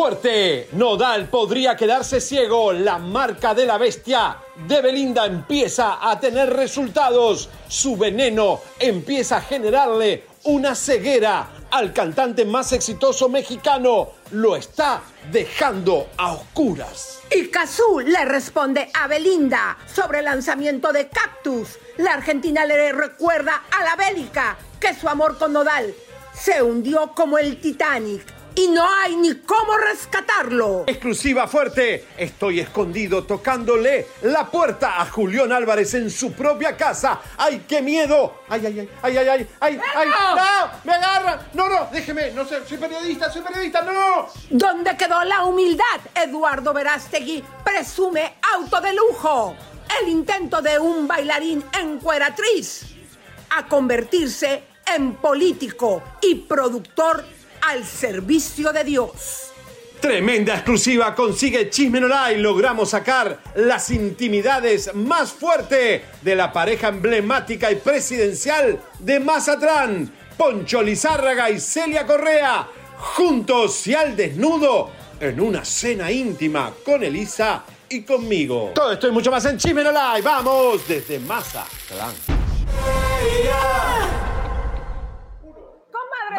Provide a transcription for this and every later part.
Fuerte, Nodal podría quedarse ciego. La marca de la bestia de Belinda empieza a tener resultados. Su veneno empieza a generarle una ceguera al cantante más exitoso mexicano. Lo está dejando a oscuras. Y Cazú le responde a Belinda sobre el lanzamiento de Cactus. La Argentina le recuerda a la bélica que su amor con Nodal se hundió como el Titanic y no hay ni cómo rescatarlo. Exclusiva fuerte. Estoy escondido tocándole la puerta a Julián Álvarez en su propia casa. ¡Ay, qué miedo! ¡Ay, ay, ay, ay, ay, ay! ¡Ay, ay! ¡No! ¡Me agarran! ¡No, no! Déjeme. No sé, soy periodista, soy periodista. ¡No! ¿Dónde quedó la humildad? Eduardo Verástegui presume auto de lujo. El intento de un bailarín encueratriz a convertirse en político y productor al servicio de Dios. Tremenda exclusiva consigue Chisme y Logramos sacar las intimidades más fuertes de la pareja emblemática y presidencial de Mazatlán. Poncho Lizárraga y Celia Correa, juntos y al desnudo, en una cena íntima con Elisa y conmigo. Todo esto y mucho más en Chisme Vamos desde Mazatlán.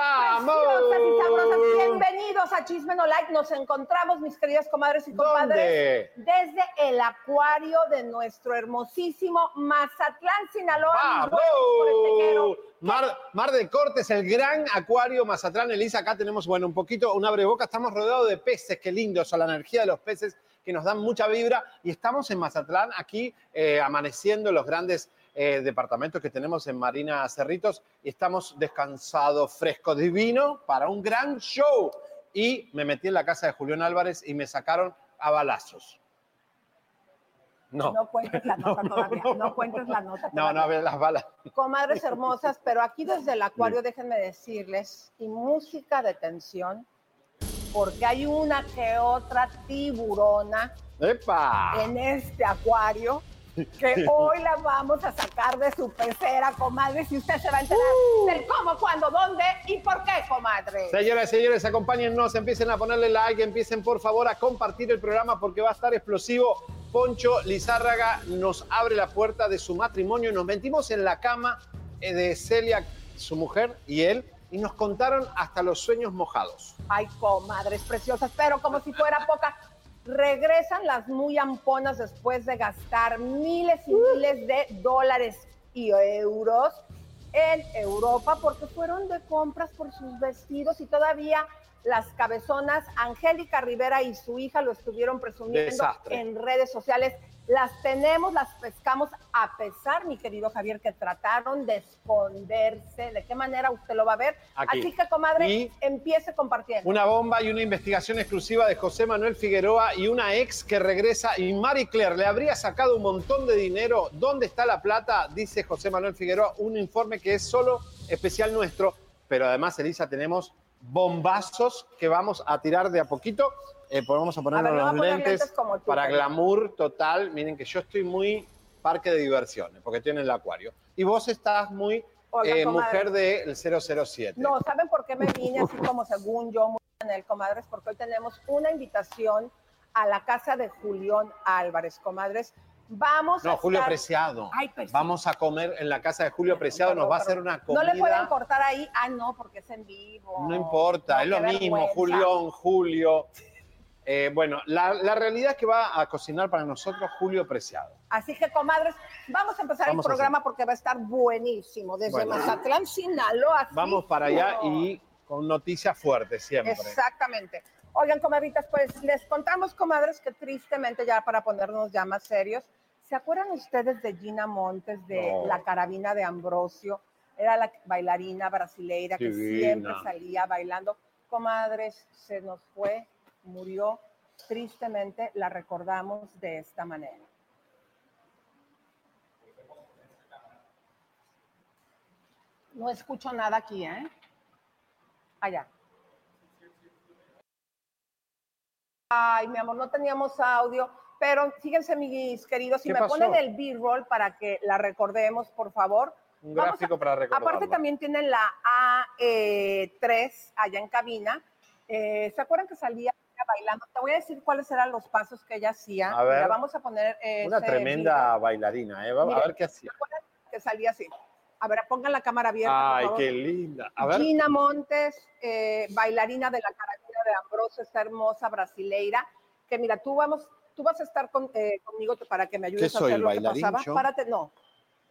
¡Vamos! y sabrosas. Bienvenidos a Chisme No Like. Nos encontramos, mis queridas comadres y compadres, desde el acuario de nuestro hermosísimo Mazatlán, Sinaloa. ¡Vamos! Mar, Mar de Cortes, el gran acuario Mazatlán. Elisa, acá tenemos, bueno, un poquito, un boca. Estamos rodeados de peces, qué lindo, o la energía de los peces que nos dan mucha vibra. Y estamos en Mazatlán, aquí eh, amaneciendo los grandes eh, departamentos que tenemos en Marina Cerritos y estamos descansados, fresco, divino para un gran show. Y me metí en la casa de Julián Álvarez y me sacaron a balazos. No. No cuentes la nota todavía. No, cuentes la nota. No, no, a ver las balas. Comadres hermosas, pero aquí desde el acuario, déjenme decirles, y música de tensión, porque hay una que otra tiburona ¡Epa! en este acuario que hoy la vamos a sacar de su pecera, comadre, si usted se va a enterar uh. del cómo, cuándo, dónde y por qué, comadre. Señoras y señores, acompáñennos, empiecen a ponerle like, empiecen por favor a compartir el programa porque va a estar explosivo. Poncho Lizárraga nos abre la puerta de su matrimonio, nos metimos en la cama eh, de Celia, su mujer, y él, y nos contaron hasta los sueños mojados. Ay, comadres preciosas, pero como si fuera poca, regresan las muy amponas después de gastar miles y miles de dólares y euros en Europa porque fueron de compras por sus vestidos y todavía las cabezonas Angélica Rivera y su hija lo estuvieron presumiendo en redes sociales. Las tenemos, las pescamos a pesar, mi querido Javier, que trataron de esconderse. ¿De qué manera usted lo va a ver? Así que, comadre, empiece compartiendo. Una bomba y una investigación exclusiva de José Manuel Figueroa y una ex que regresa. Y Marie Claire le habría sacado un montón de dinero. ¿Dónde está la plata? Dice José Manuel Figueroa. Un informe que es solo especial nuestro. Pero además, Elisa, tenemos bombazos que vamos a tirar de a poquito. Eh, vamos a poner los lentes, para glamour total. Miren que yo estoy muy parque de diversiones, porque tiene el acuario. Y vos estás muy eh, mujer del 007. No, ¿saben por qué me vine así como según yo, en el comadres? Porque hoy tenemos una invitación a la casa de Julián Álvarez, comadres. Vamos no, Julio Preciado. Vamos a comer en la casa de Julio Preciado, nos va a hacer una comida. No le pueden cortar ahí, ah, no, porque es en vivo. No importa, es lo mismo, Julián, Julio. Eh, bueno, la, realidad es que va a cocinar para nosotros Julio Preciado. Así que, comadres, vamos a empezar el programa porque va a estar buenísimo. Desde Mazatlán, Sinaloa. Vamos para allá y con noticias fuertes siempre. Exactamente. Oigan, comadritas, pues les contamos, comadres, que tristemente, ya para ponernos ya más serios, ¿Se acuerdan ustedes de Gina Montes, de la carabina de Ambrosio? Era la bailarina brasileira que siempre salía bailando. Comadres, se nos fue, murió. Tristemente la recordamos de esta manera. No escucho nada aquí, ¿eh? Allá. Ay, mi amor, no teníamos audio. Pero fíjense, mis queridos, si me ponen el B-roll para que la recordemos, por favor. Un Vamos gráfico a- para recordarlo. Aparte también tienen la A3 allá en cabina. Eh, ¿Se acuerdan que salía bailando? Te voy a decir cuáles eran los pasos que ella hacía. A ver. Mira, vamos a poner Una ese tremenda video. bailarina, ¿eh? Vamos a ver qué hacía. ¿Se acuerdan que salía así? A ver, pongan la cámara abierta. por Ay, favor. qué linda. A ver. Gina Montes, eh, bailarina de la caracera de Ambrosio, esta hermosa brasileira, que mira, tú vamos, tú vas a estar con- eh, conmigo para que me ayudes ¿Qué a soy, hacer el lo que pasaba. Párate, no,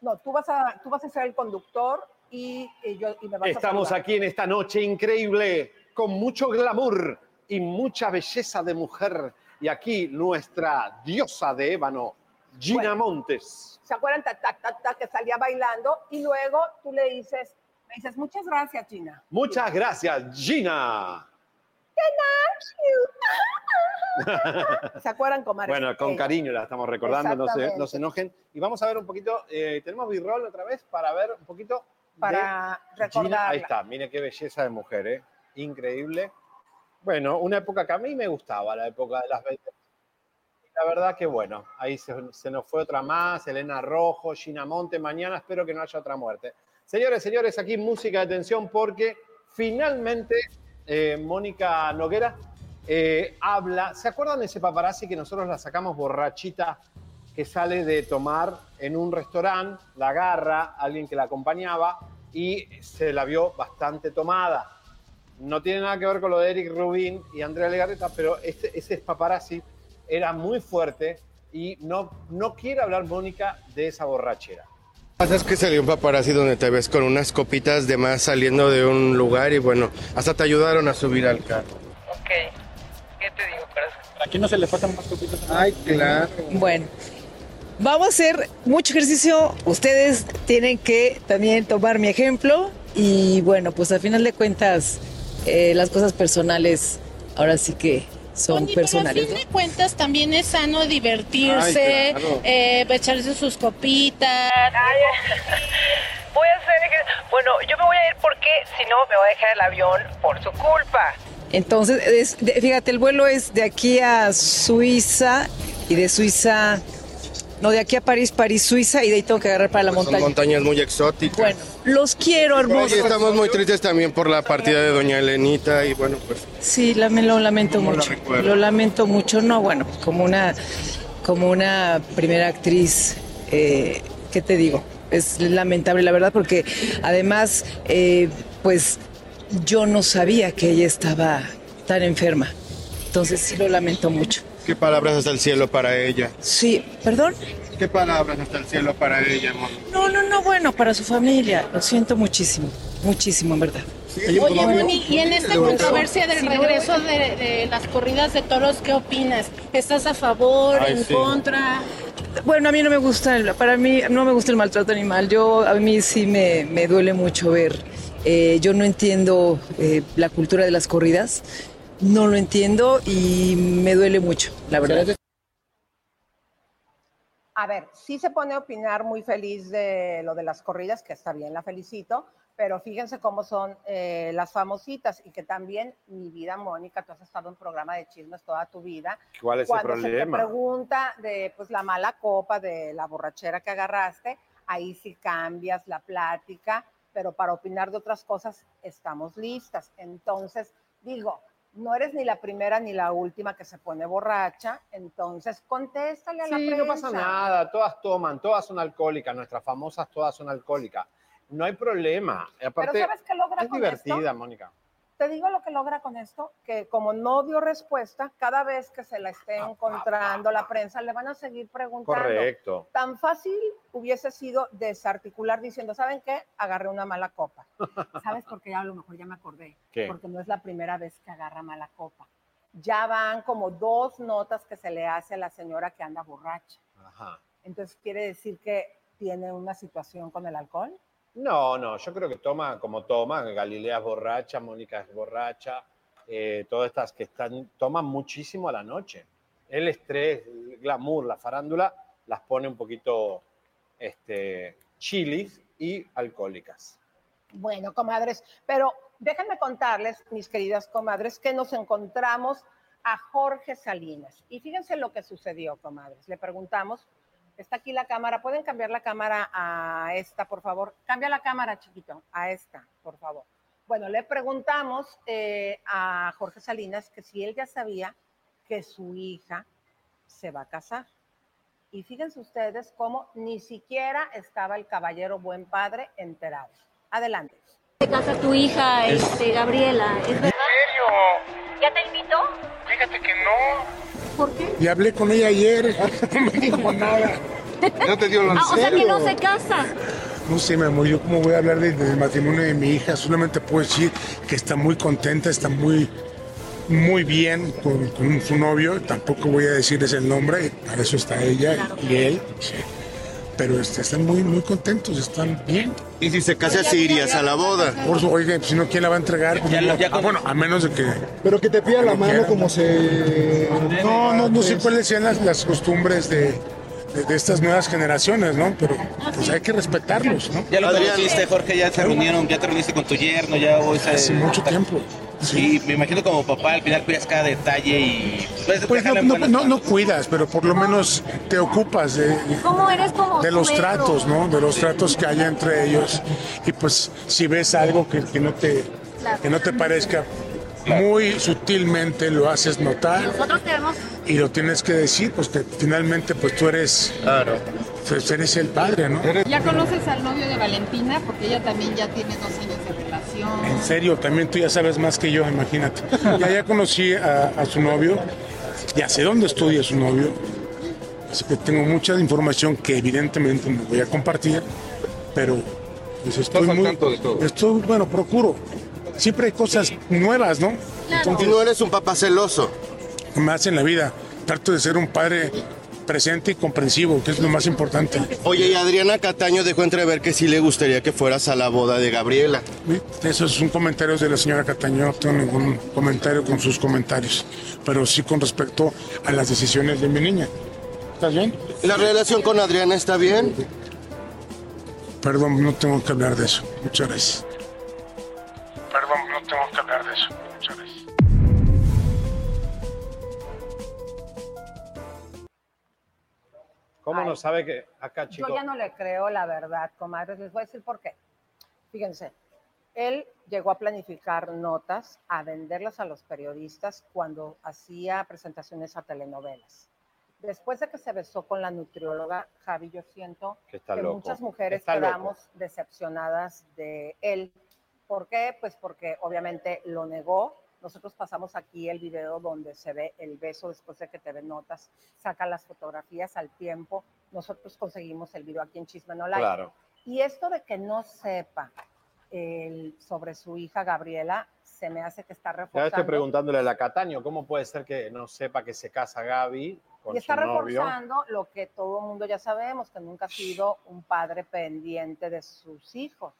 no, tú vas a, tú vas a ser el conductor y, y yo y me vas a Estamos saludar. aquí en esta noche increíble, con mucho glamour y mucha belleza de mujer. Y aquí nuestra diosa de ébano, Gina Bueno. Montes. ¿Se acuerdan ta, ta, ta, que salía bailando? Y luego tú le dices, me dices, muchas gracias, Gina. Muchas gracias, Gina. ¿Se acuerdan, comadres? Bueno, con Ella. cariño la estamos recordando, no se, no se enojen. Y vamos a ver un poquito, eh, tenemos b-roll otra vez para ver un poquito Para de Gina. recordarla. Ahí está, mire qué belleza de mujer, ¿eh? Increíble. Bueno, una época que a mí me gustaba, la época de las 20. Y La verdad que bueno, ahí se, nos fue otra más, Elena Rojo, Gina Monte, mañana espero que no haya otra muerte. Señores, señores, aquí música de tensión porque finalmente eh, Mónica Noguera eh, habla. ¿Se acuerdan de ese paparazzi que nosotros la sacamos borrachita que sale de tomar en un restaurante, la agarra alguien que la acompañaba y se la vio bastante tomada? No tiene nada que ver con lo de Eric Rubin y Andrea Legarreta, pero este, ese paparazzi era muy fuerte y no, no quiere hablar Mónica de esa borrachera. pasa es que salió un paparazzi donde te ves con unas copitas de más saliendo de un lugar y bueno, hasta te ayudaron a subir al carro. Ok. ¿Qué te digo, corazón? Aquí no se le faltan más copitas. Ay, claro. Bueno, vamos a hacer mucho ejercicio. Ustedes tienen que también tomar mi ejemplo. Y bueno, pues al final de cuentas, eh, las cosas personales ahora sí que son Oye, pero a personales. fin de cuentas también es sano divertirse, Ay, claro. eh, echarse sus copitas. Voy a hacer. Bueno, yo me voy a ir porque si no me voy a dejar el avión por su culpa. Entonces, es- fíjate, el vuelo es de aquí a Suiza y de Suiza, no, de aquí a París, París, Suiza y de ahí tengo que agarrar para la Pues Son montaña. montañas muy exóticas. Bueno, los quiero, hermosos. Estamos muy tristes también por la partida de Doña Elenita y bueno, pues Sí, la- me lo lamento ¿Cómo la mucho. Lo lamento mucho. No, bueno, como una, como una primera actriz, eh, ¿qué te digo? Es lamentable, la verdad, porque además, eh, pues yo no sabía que ella estaba tan enferma. Entonces sí lo lamento mucho. Qué palabras hasta el cielo para ella. Sí, perdón. Qué palabras hasta el cielo para ella, amor. No, no, no, bueno, para su familia. Lo siento muchísimo, muchísimo, en verdad. Oye, Moni, y en esta controversia del regreso de, de las corridas de toros, ¿qué opinas? ¿Estás a favor, Ay, en sí. contra? Bueno, a mí no me gusta, el- para mí no me gusta el maltrato animal. Yo, a mí sí me, me duele mucho ver. eh, yo no entiendo eh, la cultura de las corridas, no lo entiendo y me duele mucho, la verdad. A ver, sí se pone a opinar muy feliz de lo de las corridas, que está bien, la felicito, pero fíjense cómo son eh, las famositas y que también mi vida, Mónica, tú has estado en programa de chismes toda tu vida. ¿Cuál es el Cuando se te problema? pregunta de pues la mala copa, de la borrachera que agarraste, ahí sí cambias la plática, pero para opinar de otras cosas estamos listas. Entonces, digo, no eres ni la primera ni la última que se pone borracha, entonces contéstale a la Sí, prensa. no pasa nada, todas toman, todas son alcohólicas, nuestras famosas todas son alcohólicas. No hay problema. Aparte, Pero ¿sabes qué logra es con divertida, esto? Mónica. Te digo lo que logra con esto, que como no dio respuesta, cada vez que se la esté encontrando la prensa, le van a seguir preguntando. Correcto. Tan fácil hubiese sido desarticular diciendo, ¿saben qué? Agarré una mala copa. ¿Sabes por qué? A lo mejor ya me acordé. ¿Qué? Porque no es la primera vez que agarra mala copa. Ya van como dos notas que se le hace a la señora que anda borracha. Ajá. Entonces, ¿quiere decir que tiene una situación con el alcohol? No, no, yo creo que toma como toma, Galilea es borracha, Mónica es borracha, eh, todas estas que están, toman muchísimo a la noche. El estrés, el glamour, la farándula, las pone un poquito este, chilis y alcohólicas. Bueno, comadres, pero déjenme contarles, mis queridas comadres, que nos encontramos a Jorge Salinas. Y fíjense lo que sucedió, comadres. Le preguntamos Está aquí la cámara. ¿Pueden cambiar la cámara a esta, por favor? Cambia la cámara, chiquito, a esta, por favor. Bueno, le preguntamos eh, a Jorge Salinas que si él ya sabía que su hija se va a casar. Y fíjense ustedes cómo ni siquiera estaba el caballero buen padre enterado. Adelante. Se casa tu hija, este, Gabriela, ¿es verdad? ¿En serio? ¿Ya te invitó? Fíjate que no. ¿Por qué? Y hablé con ella ayer, no me dijo nada. No te dio lo Ah, o sea que no se casa. No sé, mi amor, yo cómo voy a hablar de- del matrimonio de mi hija, solamente puedo decir que está muy contenta, está muy, muy bien con, con su novio, tampoco voy a decirles el nombre, para eso está ella y él, sí. Pero este, están muy, muy contentos, están bien. Y si se casa, sí irías a la boda. Por su, oiga, pues, si no, ¿quién la va a entregar? Pues, no- ah, bueno, a menos de que... Pero que te pida la mano quiera. como se... No, no, no sé cuáles sean las, las costumbres de, de- de estas nuevas generaciones, ¿no? Pero pues hay que respetarlos, ¿no? Ya lo conociste, Jorge, ya se reunieron, ya te reuniste con tu yerno, ya ese... Hace mucho tiempo. Sí, me imagino como papá al final cuidas cada detalle y... Pues, Pues no, no, no, cuidas, pero por lo menos te ocupas de, ¿Cómo eres como de los tratos, ¿no? De los tratos que haya entre ellos. Y pues si ves algo que, que no te que no te parezca muy sutilmente lo haces notar Nosotros tenemos y lo tienes que decir, pues que finalmente pues tú eres Claro. pues, eres el padre, ¿no? ¿Ya conoces al novio de Valentina? Porque ella también ya tiene dos años. En serio, también tú ya sabes más que yo, imagínate. Ya, ya conocí a, a su novio, ya sé dónde estudia su novio, así que tengo mucha información que evidentemente no voy a compartir, pero pues estoy muy... Estoy, bueno, procuro. Siempre hay cosas nuevas, ¿no? Y no eres un papá celoso. Más en la vida. Trato de ser un padre presente y comprensivo, que es lo más importante. Oye, y Adriana Cataño dejó entrever que sí le gustaría que fueras a la boda de Gabriela. Eso es un comentario de la señora Cataño, no tengo ningún comentario con sus comentarios, pero sí con respecto a las decisiones de mi niña. ¿Estás bien? ¿La relación con Adriana está bien? Perdón, no tengo que hablar de eso. Muchas gracias. Perdón, no tengo que hablar de eso. Muchas gracias. ¿Cómo Ay. no sabe que acá, Yo chicos? ya no le creo la verdad, comadres. Les voy a decir por qué. Fíjense, él llegó a planificar notas, a venderlas a los periodistas cuando hacía presentaciones a telenovelas. Después de que se besó con la nutrióloga, Javi, yo siento Que está que loco. muchas mujeres Está loco. quedamos decepcionadas de él. ¿Por qué? Pues porque obviamente lo negó. Nosotros pasamos aquí el video donde se ve el beso después de que te ven notas, saca las fotografías al tiempo. Nosotros conseguimos el video aquí en Chisme No Like. Claro. Y esto de que no sepa el- sobre su hija Gabriela, se me hace que está Ya reforzando. estoy preguntándole a la Cataño, ¿cómo puede ser que no sepa que se casa Gaby con y está su novio? reforzando lo que todo el mundo ya sabemos, que nunca ha sido un padre pendiente de sus hijos.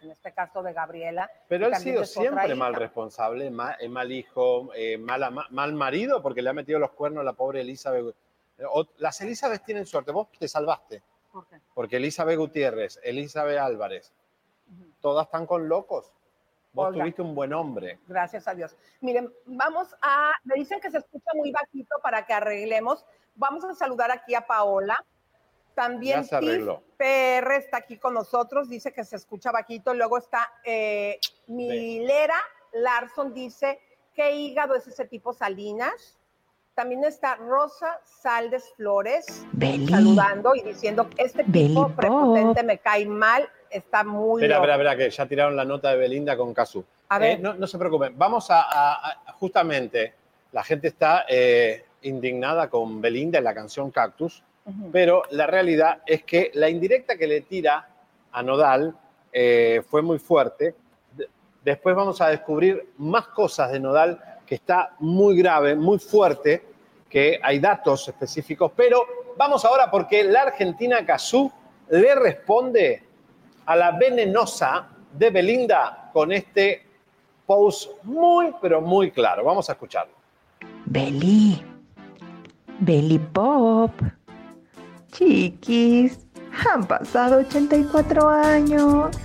En este caso de Gabriela. Pero él ha sido siempre mal responsable, mal, eh, mal hijo, eh, mal, marido, porque le ha metido los cuernos a la pobre Elizabeth. Eh, Las Elizabeth tienen suerte, vos te salvaste, ¿Por qué? porque Elizabeth Gutiérrez, Elizabeth Álvarez, Ujú. todas están con locos. Vos Olga. tuviste un buen hombre. Gracias a Dios. Miren, vamos a, me dicen que se escucha muy bajito para que arreglemos. Vamos a saludar aquí a Paola. También Tiff. PR está aquí con nosotros, dice que se escucha bajito. Luego está eh, Milera Larson, dice, ¿qué hígado es ese tipo Salinas? También está Rosa Saldes Flores saludando y diciendo, este tipo prepotente me cae mal, está muy Espera, loco". espera, espera, que ya tiraron la nota de Belinda con. A ver. Eh, no, no se preocupen, vamos a, a- a- justamente, la gente está eh, indignada con Belinda en la canción Cactus, Pero la realidad es que la indirecta que le tira a Nodal eh, fue muy fuerte. De- Después vamos a descubrir más cosas de Nodal que está muy grave, muy fuerte, que hay datos específicos, pero vamos ahora porque la Argentina Cazú le responde a la venenosa de Belinda con este post muy, pero muy claro. Vamos a escucharlo. Beli. Beli Pop. Chiquis, han pasado 84 años.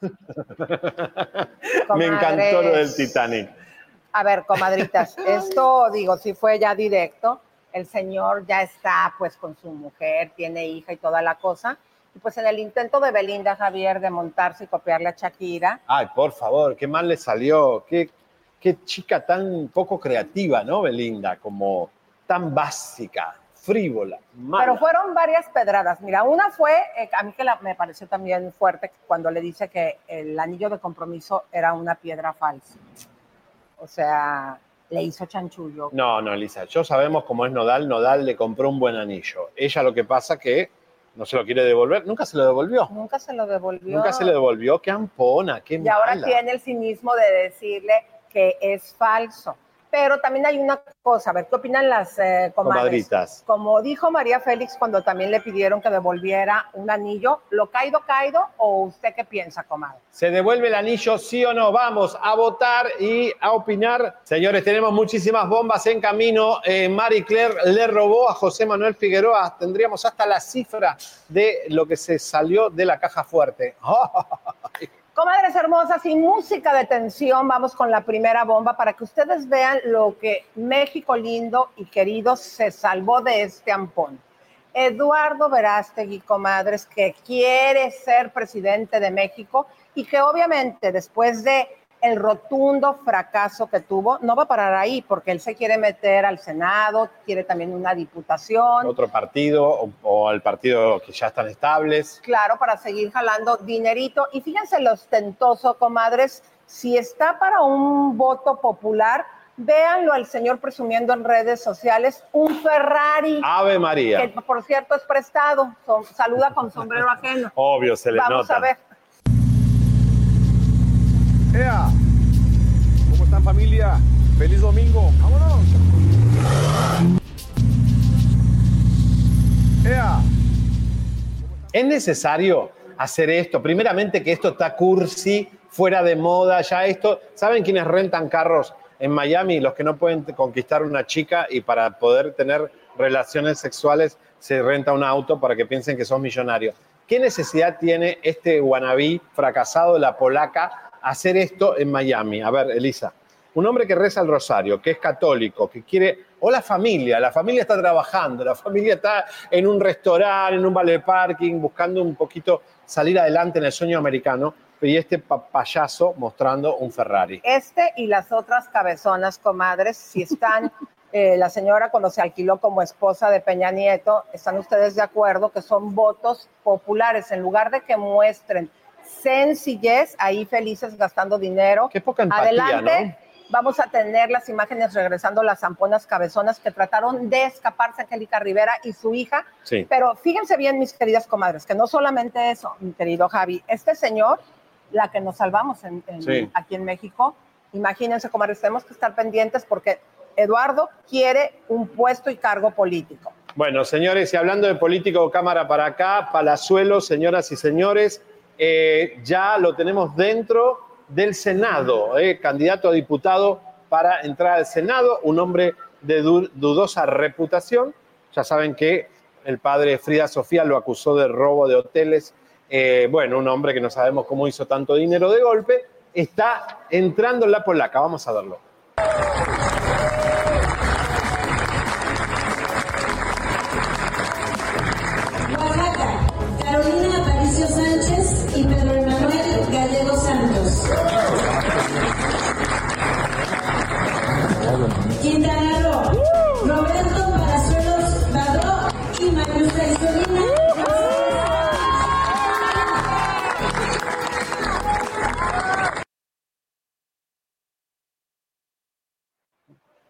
Me encantó lo del. Titanic. A ver, comadritas, esto digo, si fue ya directo, el señor ya está pues con su mujer, tiene hija y toda la cosa. Y pues en el intento de Belinda Javier de montarse y copiarle a Shakira, Ay, por favor, qué mal le salió. Qué, qué chica tan poco creativa, ¿no, Belinda? Como tan básica, frívola, mala. pero fueron varias pedradas. Mira, una fue, eh, a mí que la- me pareció también fuerte cuando le dice que el anillo de compromiso era una piedra falsa. O sea, le hizo chanchullo. No, no, Elisa, yo sabemos cómo es Nodal. Nodal le compró un buen anillo. Ella lo que pasa que no se lo quiere devolver. Nunca se lo devolvió. Nunca se lo devolvió. Nunca se le devolvió. Qué ampona, qué Y ahora tiene el cinismo de decirle que es falso. Pero también hay una cosa, a ver, ¿qué opinan las eh, comadres? Comadritas. Como dijo María Félix cuando también le pidieron que devolviera un anillo, ¿lo caído, caído o usted qué piensa, comadre? ¿Se devuelve el anillo, sí o no? Vamos a votar y a opinar. Señores, tenemos muchísimas bombas en camino. Eh, Marie Claire le robó a José Manuel Figueroa. Tendríamos hasta la cifra de lo que se salió de la caja fuerte. Comadres hermosas y música de tensión, vamos con la primera bomba para que ustedes vean lo que México lindo y querido se salvó de este ampón. Eduardo Verástegui, comadres, que quiere ser presidente de México y que obviamente después de el rotundo fracaso que tuvo, no va a parar ahí porque él se quiere meter al Senado, quiere también una diputación. Otro partido o, o al partido que ya están estables. claro, para seguir jalando dinerito. Y fíjense lo ostentoso, comadres, si está para un voto popular, véanlo al señor presumiendo en redes sociales, un Ferrari, Ave María. que por cierto es prestado, son- saluda con sombrero ajeno. Obvio, se le Vamos nota. a ver. ¡Ea! ¿Cómo están familia? ¡Feliz domingo! ¡Vámonos! ¡Ea! ¿Es necesario hacer esto? Primeramente que esto está cursi, fuera de moda, ya esto. ¿Saben quiénes rentan carros en Miami? Los que no pueden conquistar una chica y para poder tener relaciones sexuales se renta un auto para que piensen que son millonarios. ¿Qué necesidad tiene este wannabe fracasado la polaca hacer esto en Miami? A ver, Elisa. Un hombre que reza el rosario, que es católico, que quiere, o la familia, la familia está trabajando, la familia está en un restaurante, en un vale parking, buscando un poquito salir adelante en el sueño americano, y este pa- payaso mostrando un Ferrari. Este y las otras cabezonas, comadres, si están, eh, la señora cuando se alquiló como esposa de Peña Nieto, ¿están ustedes de acuerdo que son votos populares? En lugar de que muestren sencillez, ahí felices gastando dinero. Qué poca empatía, Adelante. ¿no? Vamos a tener las imágenes regresando las zamponas cabezonas que trataron de escaparse Angélica Rivera y su hija. Sí. Pero fíjense bien, mis queridas comadres, que no solamente eso, mi querido Javi, este señor, la que nos salvamos en- en- Sí. aquí en México, imagínense, comadres, tenemos que estar pendientes porque Eduardo quiere un puesto y cargo político. Bueno, señores, y hablando de político, cámara para acá, Palazuelo, señoras y señores, eh, ya lo tenemos dentro del Senado, eh, candidato a diputado para entrar al Senado, un hombre de du- dudosa reputación. Ya saben que el padre Frida Sofía lo acusó de robo de hoteles. Eh, bueno, un hombre que no sabemos cómo hizo tanto dinero de golpe, está entrando en la polaca. Vamos a verlo. Y Pedro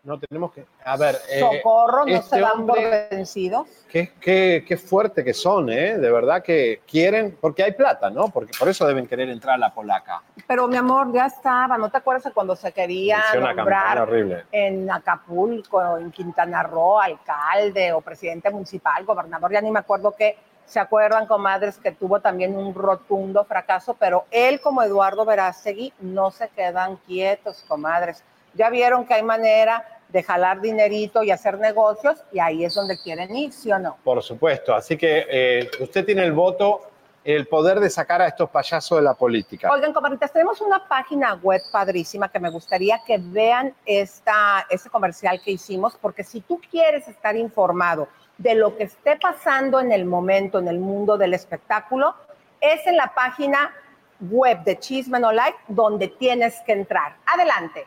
No tenemos que. A ver. eh, Socorro, no este se dan por vencidos. Qué, qué, qué fuerte que son, ¿eh? De verdad que quieren, porque hay plata, ¿no? Porque por eso deben querer entrar a la polaca. Pero mi amor, ya estaba, ¿no te acuerdas de cuando se quería nombrar horrible. en Acapulco, en Quintana Roo, alcalde o presidente municipal, gobernador, ya ni me acuerdo qué, se acuerdan, comadres, que tuvo también un rotundo fracaso, pero él como Eduardo Verástegui no se quedan quietos, comadres. Ya vieron que hay manera de jalar dinerito y hacer negocios y ahí es donde quieren ir, ¿sí o no? Por supuesto. Así que eh, usted tiene el voto el poder de sacar a estos payasos de la política. Oigan, comadritas, tenemos una página web padrísima que me gustaría que vean esta, este comercial que hicimos, porque si tú quieres estar informado de lo que esté pasando en el momento en el mundo del espectáculo, es en la página web de Chisme No Like donde tienes que entrar. Adelante.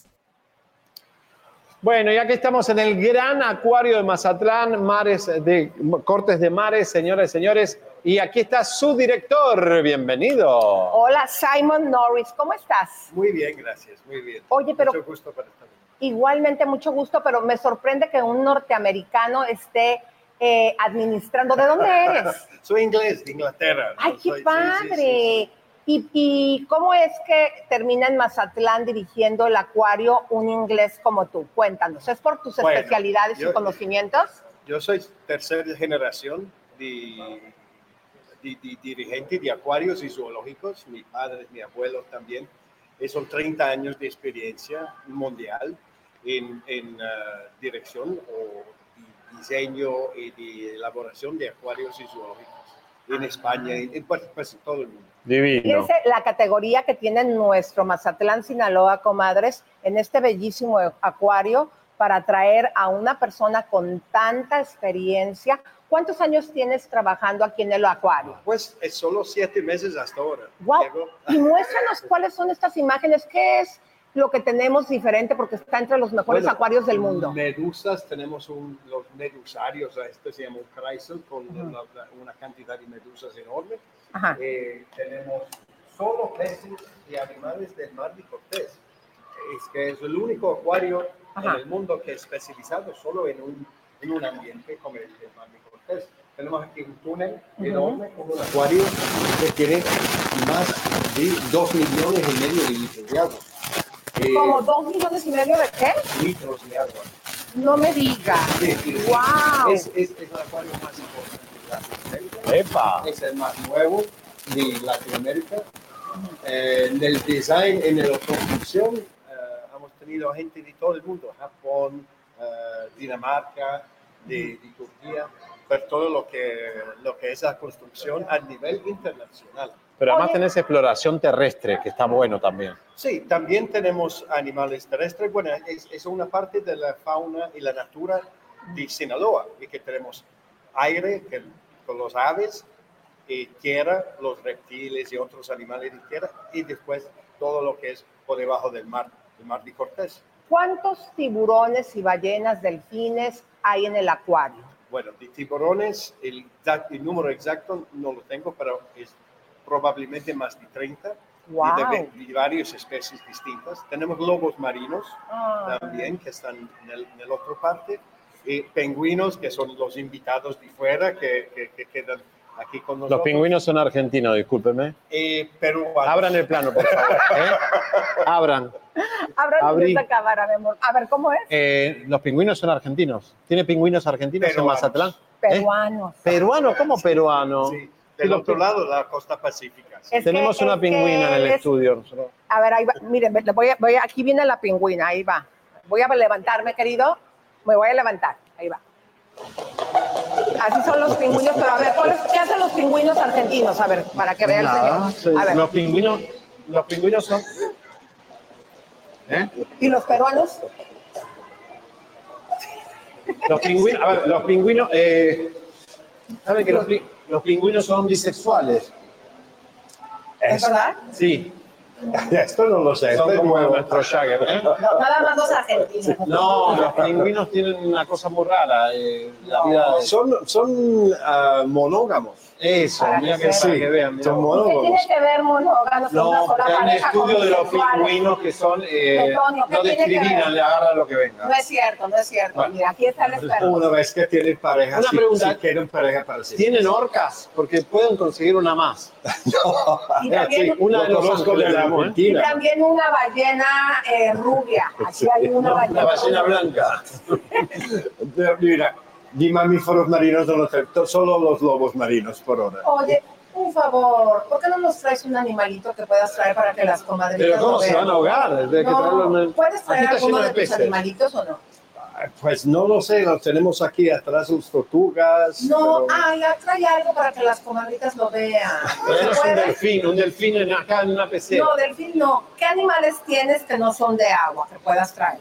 Bueno, ya que estamos en el gran acuario de Mazatlán, mares de cortes de mares, señoras y señores, y aquí está su director. Bienvenido. Hola, Simon Norris, ¿cómo estás? Muy bien, gracias, muy bien. Oye, pero Mucho gusto para estar. igualmente mucho gusto, pero me sorprende que un norteamericano esté eh, administrando. ¿De dónde eres? Soy inglés, de Inglaterra. ¡Ay, ¿no? qué Soy- sí, padre! sí, sí. ¿Y, y cómo es que termina en Mazatlán dirigiendo el acuario un inglés como tú? Cuéntanos, ¿es por tus Bueno, especialidades y yo- conocimientos? Yo soy tercera generación de, de- de dirigente de acuarios y zoológicos. Mi padre, mi abuelo también. Son 30 años de experiencia mundial en, en, ah, dirección o di- diseño y de elaboración de acuarios y zoológicos en España y en, pues, pues, en todo el mundo. Divino. Fíjense la categoría que tiene nuestro Mazatlán, Sinaloa, comadres, en este bellísimo acuario para traer a una persona con tanta experiencia. ¿Cuántos años tienes trabajando aquí en el acuario? Pues es solo siete meses hasta ahora. Wow. Llego- Y muéstranos cuáles son estas imágenes, qué es lo que tenemos diferente porque está entre los mejores Bueno, acuarios del mundo. Medusas, tenemos un- los medusarios, este se llama un Chrysal, con Ujú. una, una cantidad de medusas enorme. Eh, tenemos solo peces y animales del mar de Cortés. Es que es el único acuario Ajá. en el mundo que es especializado solo en un, en un ambiente como el del mar de Cortés. Tenemos aquí un túnel Ujú. enorme con un acuario que tiene más de dos millones y medio de litros de agua. Eh, ¿Como dos millones y medio de qué? litros de agua. No me digas. Sí, sí, sí. ¡Wow! Es, es, es el acuario más importante de. ¡Epa! Es el más nuevo de Latinoamérica. Eh, en el design, en la construcción, eh, hemos tenido gente de todo el mundo, Japón, eh, Dinamarca, de, de Turquía, pero todo lo que, lo que es la construcción a nivel internacional. Pero además Oye. tenés exploración terrestre, que está bueno también. Sí, también tenemos animales terrestres. Bueno, es, es una parte de la fauna y la natura de Sinaloa, y que tenemos aire que, con los aves, y tierra, los reptiles y otros animales de tierra, y después todo lo que es por debajo del mar, el mar de Cortés. ¿Cuántos tiburones y ballenas, delfines hay en el acuario? Bueno, de tiburones, el, exact- el número exacto no lo tengo, pero es probablemente más de 30 y de, de varias especies distintas. Tenemos lobos marinos Ah. también que están en el, en el otro parte, y pingüinos que son los invitados de fuera que, que- que quedan aquí con nosotros. Los pingüinos son argentinos, discúlpeme. Eh, peruanos. Abran el plano, por favor. ¿eh? Abran. Abran Abrí. esta cámara, mi amor. A ver, ¿cómo es? Eh, los pingüinos son argentinos. ¿Tiene pingüinos argentinos en Peruanos. Mazatlán? ¿Eh? Peruanos. ¿Peruano? ¿Cómo peruano? Sí, del otro lado, la costa pacífica. que- Tenemos una pingüina en el es- estudio. A ver, ahí va. Miren, voy a- voy a- aquí viene la pingüina, ahí va. Voy a levantarme, querido. Me voy a levantar, ahí va. Así son los pingüinos, pero a ver, ¿cuál es- ¿qué hacen los pingüinos argentinos? A ver, para que vea el Nada, señor. A ver, Los pingüinos, los pingüinos son. ¿Eh? ¿y los peruanos? Los pingüinos, a ver, los pingüinos, eh, ¿saben que los, los pingüinos son bisexuales? ¿Es verdad? Sí, Esto no lo sé. son como nuevo. nuestro Jagger. ¿eh? Nada más los argentinos. No, los pingüinos tienen una cosa muy rara. eh, la vida de- Son, son ah, monógamos. Eso, Para mira que que, para que vean. Son ¿Qué monógamos. tiene que ver monógamos No, sola porque hay un estudio de los pingüinos que son. eh, Antonio, ¿qué no discriminan, le agarran lo que venga. No es cierto, no es cierto. Bueno. Mira, aquí está el experto. Una vez que tienen pareja, Una si, pregunta. si quieren pareja para sí. ¿Tienen orcas? Porque pueden conseguir una más. Y Mira, también- sí, una de Lo los conozco de la ángeles del Y Argentina. también una ballena eh, rubia. Aquí hay una ballena. Una ballena blanca. Mira, ni mamíferos marinos no lo tengo, solo los lobos marinos por ahora. Oye, un favor, ¿por qué no nos traes un animalito que puedas traer para que las comadritas Pero ¿cómo lo se van a ahogar? Que No, ¿Puedes traer alguno de de tus animalitos o no? Pues no lo sé, los tenemos aquí atrás, los tortugas. No, pero- ya trae algo para que las comadritas lo vean. ¿Se un delfín, un delfín en acá en una pecera. No, delfín no. ¿Qué animales tienes que no son de agua que puedas traer?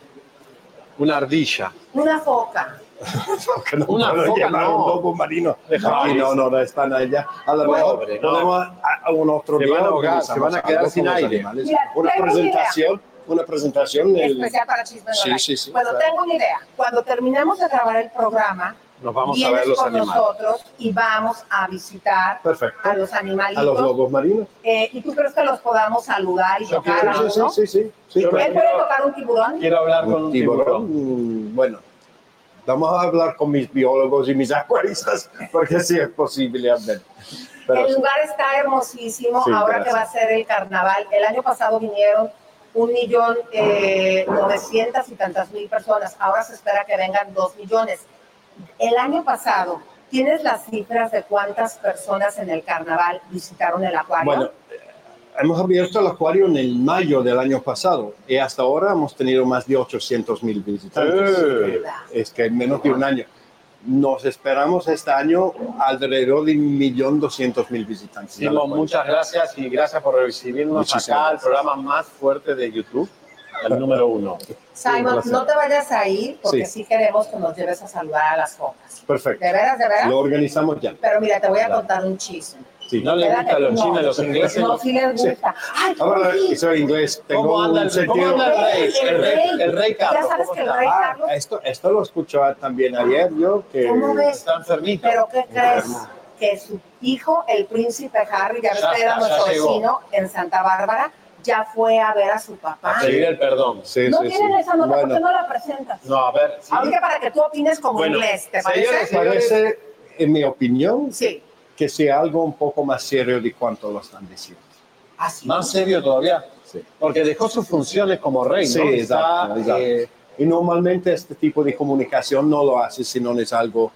Una ardilla. Una foca. que no Una puedo foca, llevar no. un lobo marino. No, no, no están allá. A lo Pobre, mejor no. podemos a, a un otro Se día van a ahogar, organizamos se van a quedar sin aire. Mira, una presentación, una presentación. el- Especial para Chisme Sí, sí, sí, Bueno, claro. tengo una idea. Cuando terminemos de grabar el programa, Nos vamos a vienes ver los con animales. nosotros y vamos a visitar Perfecto. a los animalitos. A los lobos marinos. Eh, ¿Y tú crees que los podamos saludar y tocar? Sí, sí, sí. sí, sí, Yo claro. ¿Él puede tocar un tiburón? Quiero hablar con Un tiburón. mm, bueno, vamos a hablar con mis biólogos y mis acuaristas, porque sí es posible. Pero el sí. lugar está hermosísimo Sí, ahora que va a gracias. ser el carnaval. El año pasado vinieron un millón eh, novecientas y tantas mil personas. Ahora se espera que vengan dos millones. El año pasado, ¿tienes las cifras de cuántas personas en el carnaval visitaron el acuario? Bueno, hemos abierto el acuario en el mayo del año pasado y hasta ahora hemos tenido más de 800 mil visitantes. Eh. Es que en menos de un año. Nos esperamos este año alrededor de 1.200.000 visitantes. Simón, acuario. muchas gracias y gracias por recibirnos Muchísimas acá al programa más fuerte de YouTube, el número uno. Simon, no te vayas a ir porque sí. Sí. queremos que nos lleves a saludar a las focas. Perfecto. ¿De veras, de veras? Lo organizamos ya. Pero mira, te voy a contar un chisme. Sí. ¿No le Espérate, gusta a los no. chinos los ingleses? No, sí les gusta. Ay, Ahora, sí. soy inglés. Tengo ¿Cómo anda un el- cómo sentido. anda el rey? El rey, el rey Carlos. Ya sabes ¿cómo que el rey Ah, Carlos, esto, esto lo escuchó también ayer yo. Que ¿cómo ves? Está enfermito. Pero ¿qué crees? Que su hijo, el príncipe Harry, ya ves que era nuestro vecino en Santa Bárbara, ya fue a ver a su papá. A pedir el perdón. Sí, no sí, tienen sí. esa nota, ¿por Bueno, qué no la presentas? No, a ver. sí. Ahorita para que tú opines como Bueno, inglés, ¿te señores, parece? parece, en mi opinión, Sí. Que sea algo un poco más serio de cuanto lo están diciendo. Así. Más serio todavía. Sí. Porque dejó sus funciones como rey, Sí, ¿no? exacto, Está, exacto. eh, Y normalmente este tipo de comunicación no lo hace si no es algo,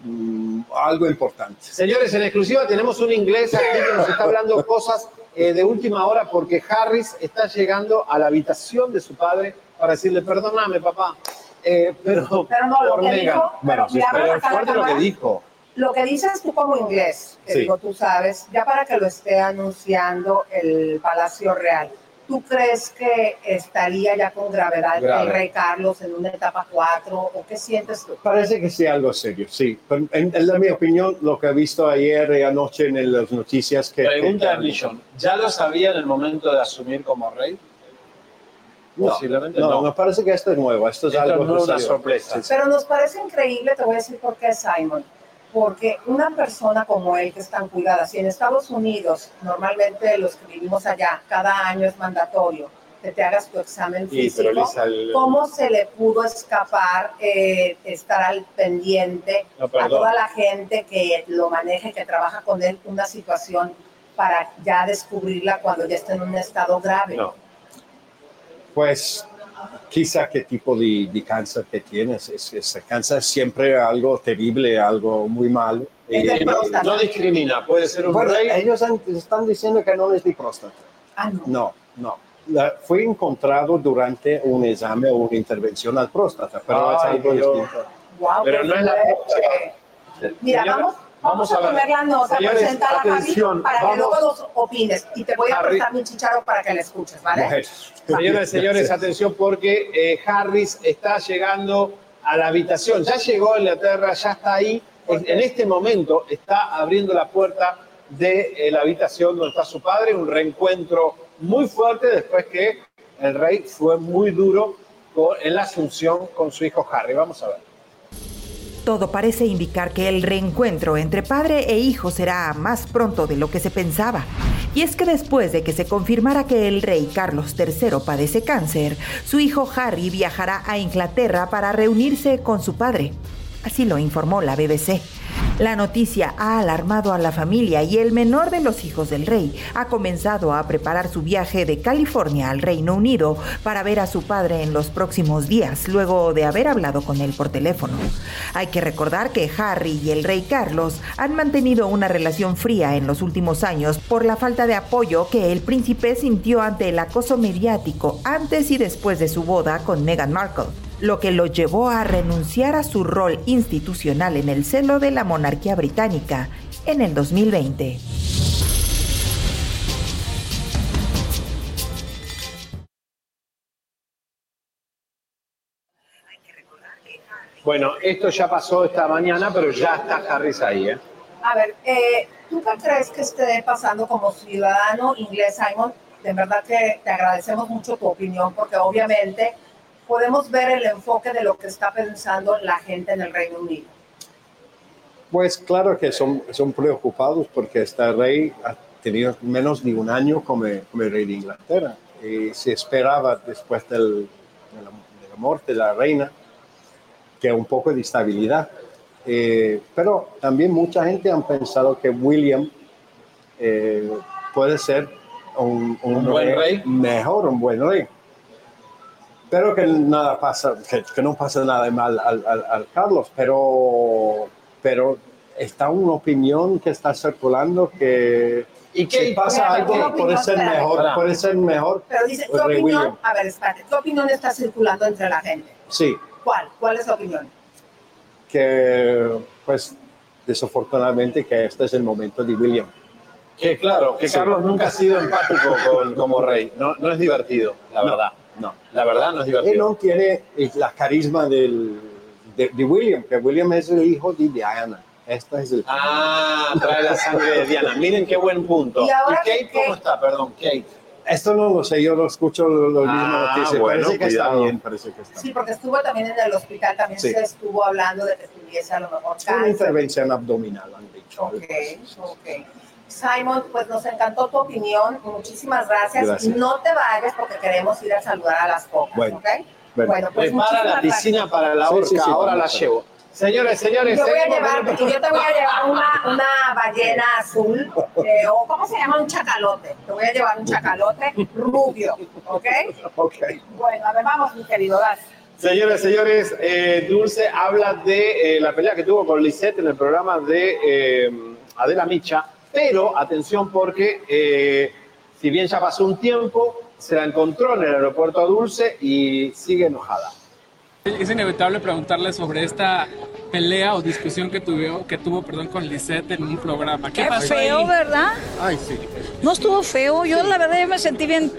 mm, algo importante. Señores, en exclusiva tenemos un inglés aquí que nos está hablando cosas eh, de última hora porque Harris está llegando a la habitación de su padre para decirle, perdóname, papá. Eh, pero, Pero no, lo por que Meghan. dijo, Bueno, pero sí, mira, Pero fuerte lo que dijo. Lo que dices tú como inglés, que Sí. digo, tú sabes, ya para que lo esté anunciando el Palacio Real, ¿tú crees que estaría ya con gravedad Grave. el rey Carlos en una etapa 4 o qué sientes tú? Parece que sea algo serio, sí. Pero en, en mi opinión, lo que he visto ayer y anoche en las noticias que... Pregunta a que- Nishon, ¿ya lo sabía en el momento de asumir como rey? No, Posiblemente no, no. me parece que esto es nuevo. Esto es Esto algo no es una sorpresa. Sí, sí. Pero nos parece increíble, te voy a decir por qué, Simon. Porque una persona como él, que es tan cuidada, si en Estados Unidos, normalmente los que vivimos allá, cada año es mandatorio que te hagas tu examen Sí, físico, ¿cómo se le pudo escapar eh, estar al pendiente No, a toda la gente que lo maneje, que trabaja con él, una situación para ya descubrirla cuando ya esté en un estado grave? No. Pues quizá qué tipo de, de cáncer que tienes. Es, es, el cáncer es siempre algo terrible, algo muy malo. Es próstata. No discrimina, puede ser un bueno, rey. ellos han- están diciendo que no es de próstata. Ah, no. No, no. La- fue encontrado durante un examen o una intervención al próstata, pero es Ay, algo Dios. distinto. Guau, Pero no es la fuerte. Mira, Señora, vamos, vamos a, ver. poner la nota, presentar a Javi para que luego nos opines. Y te voy a prestar mi chicharo para que la escuches, ¿vale? Mujer. Señoras y señores, atención porque eh, Harris está llegando a la habitación. Ya llegó a Inglaterra, ya está ahí. En, en este momento está abriendo la puerta de eh, la habitación donde está su padre. Un reencuentro muy fuerte después que el rey fue muy duro con- en la asunción con su hijo Harry. Vamos a ver. Todo parece indicar que el reencuentro entre padre e hijo será más pronto de lo que se pensaba. Y es que después de que se confirmara que el rey Carlos III padece cáncer, su hijo Harry viajará a Inglaterra para reunirse con su padre. Así lo informó la BBC. La noticia ha alarmado a la familia y el menor de los hijos del rey ha comenzado a preparar su viaje de California al Reino Unido para ver a su padre en los próximos días, luego de haber hablado con él por teléfono. Hay que recordar que Harry y el rey Carlos han mantenido una relación fría en los últimos años por la falta de apoyo que el príncipe sintió ante el acoso mediático antes y después de su boda con Meghan Markle lo que lo llevó a renunciar a su rol institucional en el celo de la monarquía británica en el 2020. Bueno, esto ya pasó esta mañana, pero ya está Harris ahí, ¿eh? A ver, eh, ¿tú qué crees que esté pasando como ciudadano inglés, Simon? De verdad que te agradecemos mucho tu opinión, porque obviamente podemos ver el enfoque de lo que está pensando la gente en el Reino Unido. Pues claro que son, son preocupados porque este rey ha tenido menos de un año como, como el rey de Inglaterra y se esperaba después del, de, la, de la muerte de la reina que un poco de estabilidad. Eh, pero también mucha gente ha pensado que William eh, puede ser un, un, ¿Un buen rey? mejor, un buen rey. Pero que nada pasa, que, que no pasa nada de mal al, al- al Carlos, pero, pero está una opinión que está circulando que ¿Y qué- si pasa espérate, algo ¿qué puede opinión? ser Espérate. mejor, Pará. puede ser mejor. Pero dice, ¿qué el rey opinión? William. A ver, espérate, ¿qué opinión está circulando entre la gente? Sí, ¿Cuál? ¿Cuál es la opinión? que pues desafortunadamente que este es el momento de William. Que claro, que Sí. Carlos nunca ha sido empático con- como rey. No, no es divertido, la No, verdad. No, La verdad no es él divertido. no tiene la carisma del, de, de William, que William es el hijo de Diana. Este es el... Ah, trae la sangre de Diana. Miren qué buen punto. Y ahora Kate que- cómo está? Perdón, Kate. Esto no lo sé, yo lo escucho lo, lo mismo Ah, noticia. bueno, parece que está cuidado. bien, parece que está Sí, porque estuvo también en el hospital, también Sí. se estuvo hablando de que tuviese a lo mejor Una cáncer. intervención abdominal, han dicho. Ok, ok. Simon, pues nos encantó tu opinión. Muchísimas gracias. Gracias. No te vayas porque queremos ir a saludar a las pocas, Bueno, ¿ok? bueno. Bueno, pues Prepara la piscina gracias. para la Sí, horca, sí, sí, ahora la llevo. Señores, señores, Yo, voy a seguimos llevar, con- yo te voy a llevar una, una ballena azul, eh, o ¿cómo se llama? Un chacalote. Te voy a llevar un chacalote rubio, ¿ok? Ok. Bueno, a ver, vamos, mi querido Gas. Señores, señores, eh, Dulce habla de eh, la pelea que tuvo con Lisette en el programa de eh, Adela Micha, pero atención porque eh, si bien ya pasó un tiempo, se la encontró en el aeropuerto a Dulce y sigue enojada. Es inevitable preguntarle sobre esta pelea o discusión que tuvo, que tuvo perdón, con Lisette en un programa. ¿Qué, Qué pasó feo, ahí? ¿verdad? Ay, sí. No estuvo feo. Yo la verdad yo me sentí bien.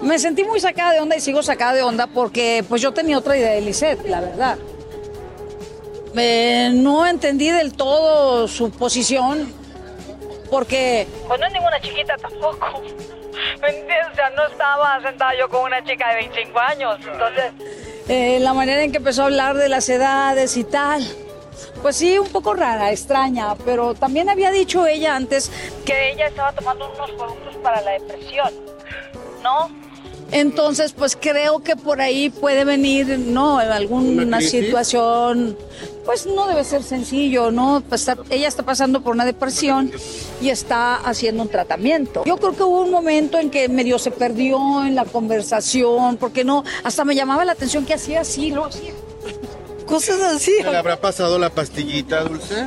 Me sentí muy sacada de onda y sigo sacada de onda porque pues yo tenía otra idea de Lisette, la verdad. Eh, no entendí del todo su posición porque pues no es ninguna chiquita tampoco. ¿Me entiendes? O sea, no estaba sentada yo con una chica de 25 años. Entonces, eh, la manera en que empezó a hablar de las edades y tal, pues sí, un poco rara, extraña, pero también había dicho ella antes que ella estaba tomando unos productos para la depresión, ¿no? Entonces, pues creo que por ahí puede venir, ¿no? Alguna situación, pues no debe ser sencillo, ¿no? Pues está- ella está pasando por una depresión y está haciendo un tratamiento. Yo creo que hubo un momento en que medio se perdió en la conversación, porque no, hasta me llamaba la atención que hacía así, lo hacía. Cosas así. ¿Le habrá pasado la pastillita, Dulce?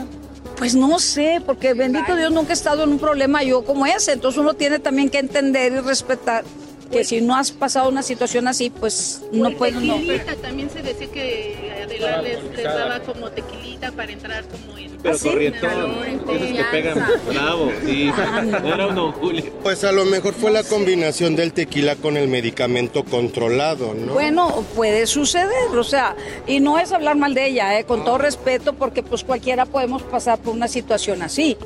Pues no sé, porque bendito Dios nunca he estado en un problema yo como ese, entonces uno tiene también que entender y respetar que si no has pasado una situación así, pues no puedes no. También se decía que Adela les, les daba como tequilita para entrar como en... Pero ¿Ah, sí? corrientón, esos que pegan bravo, sí. No era un Don Julio. Pues a lo mejor fue la combinación del tequila con el medicamento controlado, ¿no? Bueno, puede suceder, o sea, y no es hablar mal de ella, ¿eh? con todo respeto, porque pues cualquiera podemos pasar por una situación así.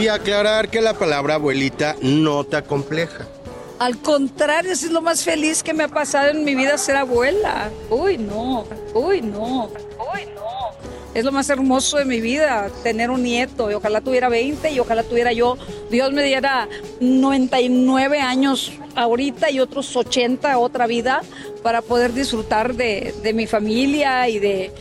Y aclarar que la palabra abuelita no te acompleja. Al contrario, eso es lo más feliz que me ha pasado en mi vida ser abuela. Uy, no, uy, no, uy, no. Es lo más hermoso de mi vida, tener un nieto. Y ojalá tuviera 20 y ojalá tuviera yo, Dios me diera 99 años ahorita y otros 80 otra vida para poder disfrutar de, de mi familia y de,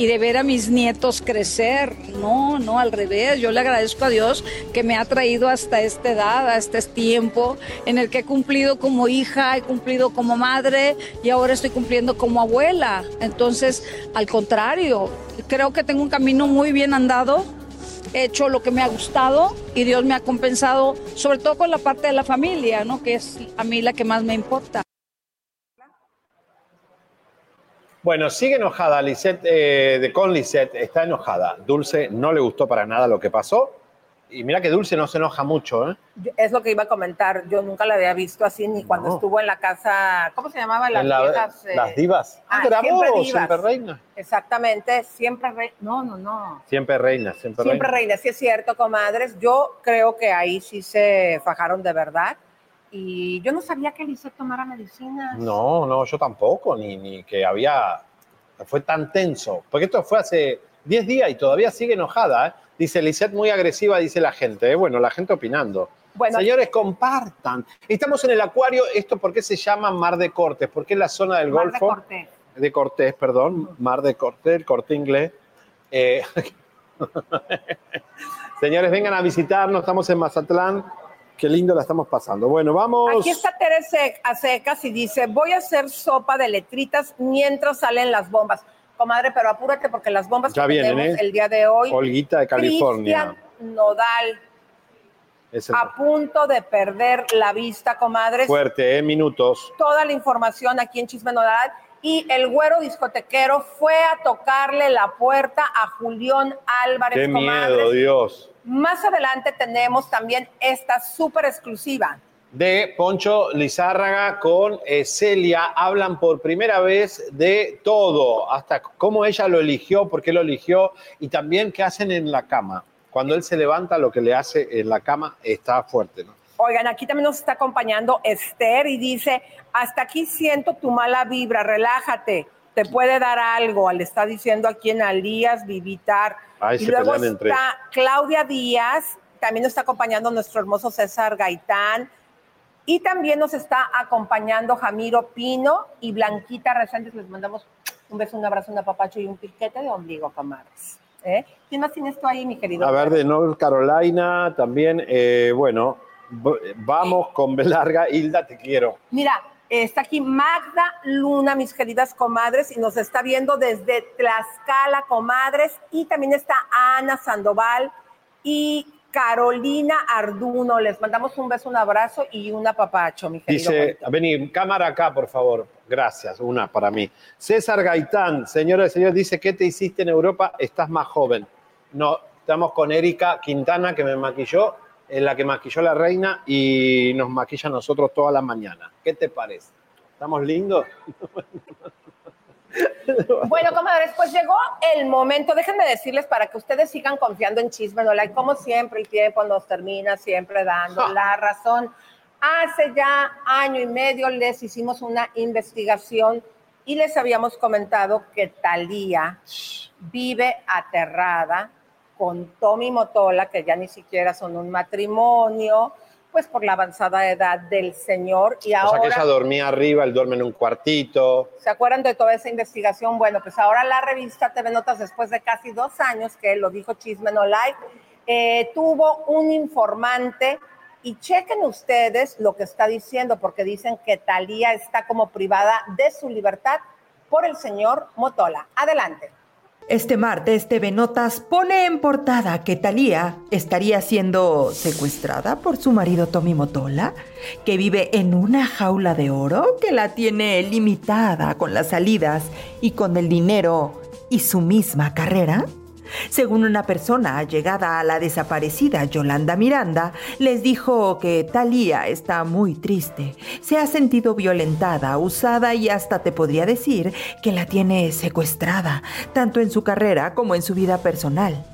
y de ver a mis nietos crecer. No, no, al revés. Yo le agradezco a Dios que me ha traído hasta esta edad, hasta este tiempo en el que he cumplido como hija, he cumplido como madre y ahora estoy cumpliendo como abuela. Entonces, al contrario, creo que tengo un camino muy bien andado. He hecho lo que me ha gustado y Dios me ha compensado, sobre todo con la parte de la familia, ¿no? Que es a mí la que más me importa. Bueno, sigue enojada Lisette, eh, de con Lisette, está enojada. Dulce no le gustó para nada lo que pasó. Y mira que Dulce no se enoja mucho, ¿eh? Es lo que iba a comentar. Yo nunca la había visto así ni cuando No. estuvo en la casa. ¿Cómo se llamaba? Las la- viejas. eh, las divas. Ah, grabó, siempre divas. siempre reina. Exactamente, siempre reina. No, no, no. Siempre reina, siempre, Siempre reina. reina, sí es cierto, comadres. Yo creo que ahí sí se fajaron de verdad. Y yo no sabía que Lisette tomara medicinas. No, no, yo tampoco, ni, ni que había. Fue tan tenso. Porque esto fue hace 10 días y todavía sigue enojada. ¿eh? Dice Lisette muy agresiva, dice la gente. ¿eh? Bueno, la gente opinando. Bueno. Señores, compartan. Estamos en el acuario. ¿Esto por qué se llama Mar de Cortes? Porque es la zona del Mar de Golfo. Cortés. de Cortés, perdón. Mar de Cortés, el corte inglés. Eh, Señores, vengan a visitarnos. Estamos en Mazatlán. Qué lindo la estamos pasando. Bueno, vamos. Aquí está Teresa a secas y dice, voy a hacer sopa de letritas mientras salen las bombas. Comadre, pero apúrate porque las bombas Ya que vienen, tenemos ¿eh? el día de hoy. Olguita de California. Cristian Nodal, Es el a punto de perder la vista, comadres. fuerte, ¿eh? Minutos. Toda la información aquí en Chisme Nodal. Y el güero discotequero fue a tocarle la puerta a Julián Álvarez, Qué comadres. miedo, Dios. Más adelante tenemos también esta súper exclusiva. de Poncho Lizárraga con eh, Celia. Hablan por primera vez de todo, hasta cómo ella lo eligió, por qué lo eligió y también qué hacen en la cama. Cuando él se levanta, lo que le hace en la cama está fuerte, ¿no? Oigan, aquí también nos está acompañando Esther y dice, hasta aquí siento tu mala vibra, relájate, te puede dar algo, le está diciendo aquí en Alías Vivitar. Ay, y se luego pelean entre está Claudia Díaz, también nos está acompañando nuestro hermoso César Gaitán. Y también nos está acompañando Jamiro Pino y Blanquita Reséndez. Les mandamos un beso, un abrazo, un apapacho y un piquete de ombligo, comadres. ¿Eh? ¿Quién más tienes tú ahí, mi querido? A ver, de North Carolina también, eh, bueno, vamos con B larga. Hilda, te quiero. Mira, está aquí Magda Luna, mis queridas comadres, y nos está viendo desde Tlaxcala, comadres, y también está Ana Sandoval y Carolina Arduno. Les mandamos un beso, un abrazo y un apapacho, mi querido. Dice, vení, cámara acá, por favor. Gracias, una para mí. César Gaitán, señoras y señores, dice, ¿qué te hiciste en Europa? Estás más joven. No, estamos con Erika Quintana, que me maquilló, en la que maquilló la reina y nos maquilla a nosotros toda la mañana. ¿Qué te parece? ¿Estamos lindos? Bueno, comadres, pues llegó el momento. Déjenme decirles para que ustedes sigan confiando en Chisme No Like. Como siempre, el tiempo nos termina siempre dando la razón. Hace ya año y medio les hicimos una investigación y les habíamos comentado que Talía vive aterrada con Tommy Motola, que ya ni siquiera son un matrimonio, pues por la avanzada edad del señor. Y O sea, que ella dormía arriba, él duerme en un cuartito. ¿Se acuerdan de toda esa investigación? Bueno, pues ahora la revista TV Notas, después de casi dos años, que lo dijo Chisme No Like, eh, tuvo un informante y chequen ustedes lo que está diciendo, porque dicen que Talía está como privada de su libertad por el señor Motola. Adelante. Este martes TV Notas pone en portada que Thalía estaría siendo secuestrada por su marido Tommy Motola, que vive en una jaula de oro que la tiene limitada con las salidas y con el dinero y su misma carrera. Según una persona allegada a la desaparecida Yolanda Miranda, les dijo que Thalía está muy triste, se ha sentido violentada, usada y hasta te podría decir que la tiene secuestrada, tanto en su carrera como en su vida personal.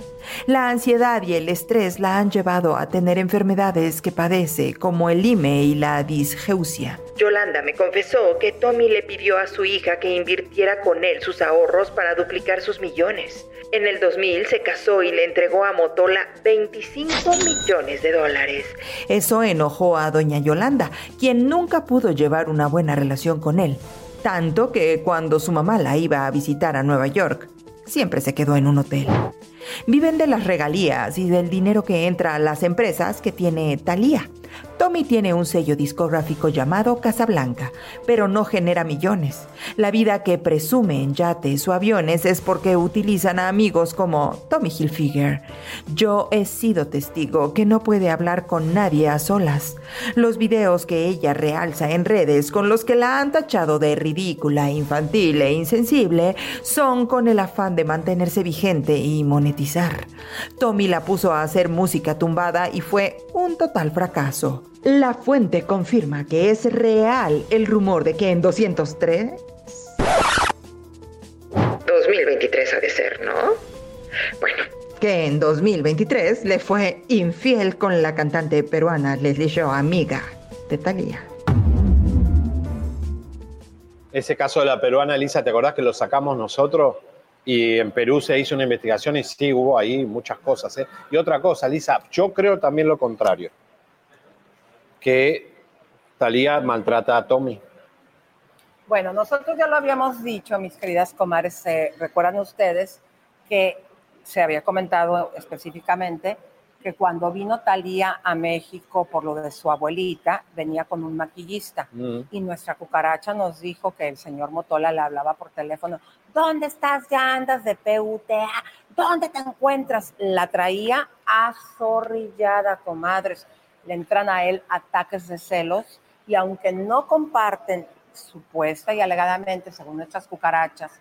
La ansiedad y el estrés la han llevado a tener enfermedades que padece, como el IME y la disgeusia. Yolanda me confesó que Tommy le pidió a su hija que invirtiera con él sus ahorros para duplicar sus millones. En el 2000 se casó y le entregó a Motola 25 millones de dólares. Eso enojó a doña Yolanda, quien nunca pudo llevar una buena relación con él. Tanto que cuando su mamá la iba a visitar a Nueva York, siempre se quedó en un hotel. Viven de las regalías y del dinero que entra a las empresas que tiene Thalía. Tommy tiene un sello discográfico llamado Casablanca, pero no genera millones. La vida que presume en yates o aviones es porque utilizan a amigos como Tommy Hilfiger. Yo he sido testigo que no puede hablar con nadie a solas. Los videos que ella realza en redes con los que la han tachado de ridícula, infantil e insensible son con el afán de mantenerse vigente y monetizar. Tommy la puso a hacer música tumbada y fue un total fracaso. La fuente confirma que es real el rumor de que en 203... 2023 ha de ser, ¿no? Bueno, que en 2023 le fue infiel con la cantante peruana Leslie Shaw, amiga de Thalía. Ese caso de la peruana, Elisa, ¿te acordás que lo sacamos nosotros? Y en Perú se hizo una investigación y sí hubo ahí muchas cosas. ¿eh? Y otra cosa, Lisa, yo creo también lo contrario. Que Talía maltrata a Tommy. Bueno, nosotros ya lo habíamos dicho, mis queridas comares, eh, recuerdan ustedes que se había comentado específicamente que cuando vino Talía a México por lo de su abuelita, venía con un maquillista Mm. y nuestra cucaracha nos dijo que el señor Motola le hablaba por teléfono, ¿dónde estás? Ya andas de PUTA, ¿dónde te encuentras? La traía azorrillada, comadres. Le entran a él ataques de celos y aunque no comparten supuesta y alegadamente, según nuestras cucarachas,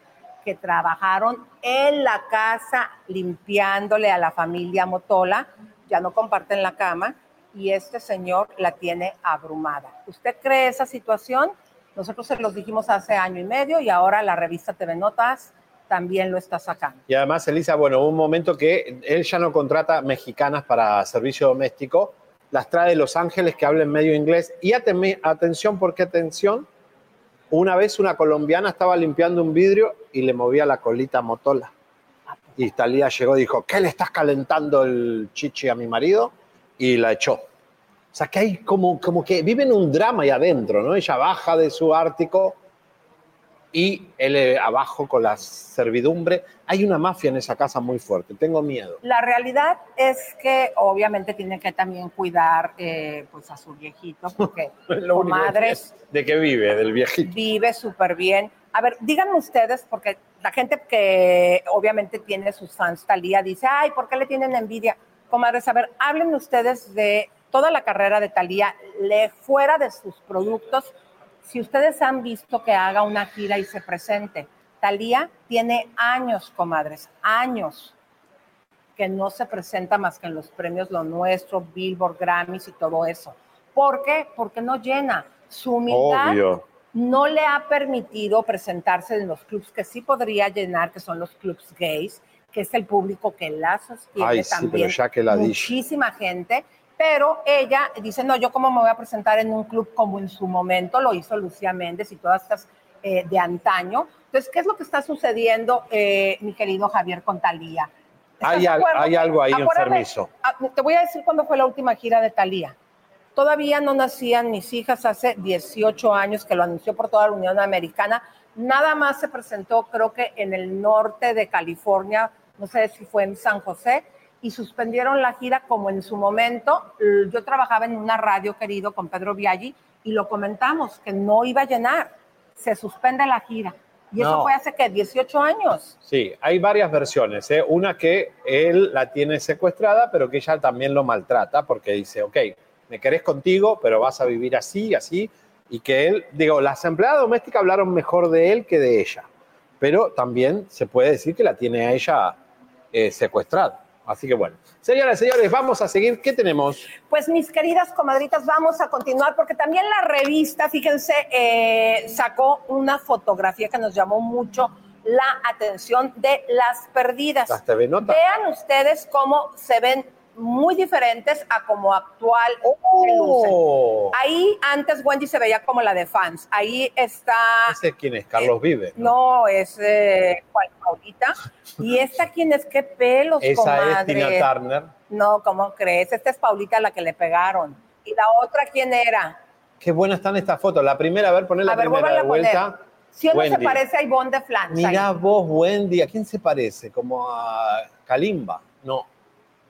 que trabajaron en la casa limpiándole a la familia Motola, ya no comparten la cama y este señor la tiene abrumada. ¿Usted cree esa situación? Nosotros se los dijimos hace año y medio y ahora la revista TV Notas también lo está sacando. Y además, Elisa, bueno, un momento que él ya no contrata mexicanas para servicio doméstico, las trae de Los Ángeles que hablen medio inglés. Y atención, ¿por qué atención? Una vez una colombiana estaba limpiando un vidrio y le movía la colita a Motola. Y Talía llegó y dijo, ¿qué le estás calentando el chichi a mi marido? Y la echó. O sea, que hay como, como que viven un drama ahí adentro, ¿no? Ella baja de su Ártico y él eh, abajo con la servidumbre. Hay una mafia en esa casa muy fuerte, tengo miedo. La realidad es que obviamente tiene que también cuidar eh, pues a su viejito, porque Lo comadres que- ¿De qué vive? Del viejito. vive súper bien. A ver, díganme ustedes, porque la gente que obviamente tiene sus fans Talía dice, ay, ¿por qué le tienen envidia? Comadres, a ver, háblenme ustedes de toda la carrera de Talía, le fuera de sus productos, si ustedes han visto que haga una gira y se presente. Talía tiene años, comadres, años que no se presenta más que en los premios Lo Nuestro, Billboard, Grammys y todo eso. ¿Por qué? Porque no llena. Su humildad Obvio. no le ha permitido presentarse en los clubs que sí podría llenar, que son los clubs gays, que es el público que la sostiene Ay, sí, pero ya que la muchísima gente, pero ella dice, no, yo cómo me voy a presentar en un club como en su momento lo hizo Lucía Méndez y todas estas eh, de antaño. Entonces, ¿qué es lo que está sucediendo, eh, mi querido Javier Contalía? Hay, al- hay algo ahí enfermizo. Ah, Te voy a decir cuándo fue la última gira de Talía. Todavía no nacían mis hijas hace 18 años que lo anunció por toda la Unión Americana. Nada más se presentó, creo que en el norte de California, no sé si fue en San José, y suspendieron la gira como en su momento. Yo trabajaba en una radio, querido, con Pedro Viaggi, y lo comentamos, que no iba a llenar. Se suspende la gira. Y eso fue hace, ¿qué? 18 años. Sí, hay varias versiones. ¿eh? Una que él la tiene secuestrada, pero que ella también lo maltrata porque dice, ok, me querés contigo, pero vas a vivir así, así. Y que él, digo, las empleadas domésticas hablaron mejor de él que de ella. Pero también se puede decir que la tiene a ella eh, secuestrada. Así que bueno. Señoras y señores, vamos a seguir. ¿Qué tenemos? Pues mis queridas comadritas, vamos a continuar porque también la revista, fíjense, eh, sacó una fotografía que nos llamó mucho la atención de las perdidas. Las TV Notas. Vean ustedes cómo se ven muy diferentes a como actual se Oh. lucen. Ahí antes Wendy se veía como la de fans. Ahí está, ¿Ese quién es? Carlos Vive. no, es eh, Juan Paulita. Y esta quién es, qué pelos, Esa es comadre. Tina Turner. No, ¿cómo crees? Esta es Paulita la que le pegaron. ¿Y la otra quién era? Qué buenas están estas fotos. La primera, a ver, poner la A ver, primera de vuélvanla a poner. vuelta. Si uno se Wendy. parece a Ivonne de Flanz. Mirá ahí. vos, Wendy, ¿a quién se parece? Como a Kalimba. No,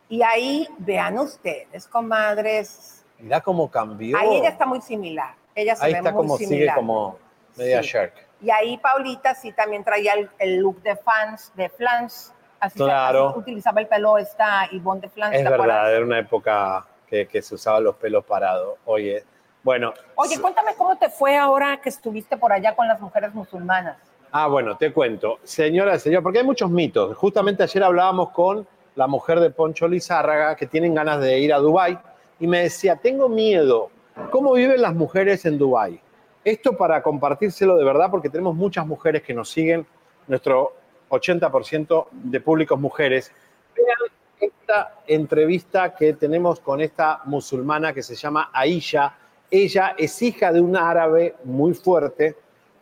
Y ahí, vean ustedes, comadres, mirá cómo cambió. ahí ella está muy similar. Ella se Ahí ve está muy como sigue similar. como media Sí. shark. Y ahí Paulita sí también traía el, el look de fans, de Flans. Así, se- Claro. así utilizaba el pelo esta Ivonne de Flans. Es verdad, era una época que, que se usaban los pelos parados. Oye, bueno. Oye, cuéntame cómo te fue ahora que estuviste por allá con las mujeres musulmanas. Ah, bueno, te cuento. Señora, señor, porque hay muchos mitos. Justamente ayer hablábamos con la mujer de Poncho Lizárraga que tienen ganas de ir a Dubái y me decía, tengo miedo. ¿Cómo viven las mujeres en Dubái? Esto para compartírselo de verdad porque tenemos muchas mujeres que nos siguen, nuestro 80% de públicos mujeres. Vean esta entrevista que tenemos con esta musulmana que se llama Aisha. Ella es hija de un árabe muy fuerte,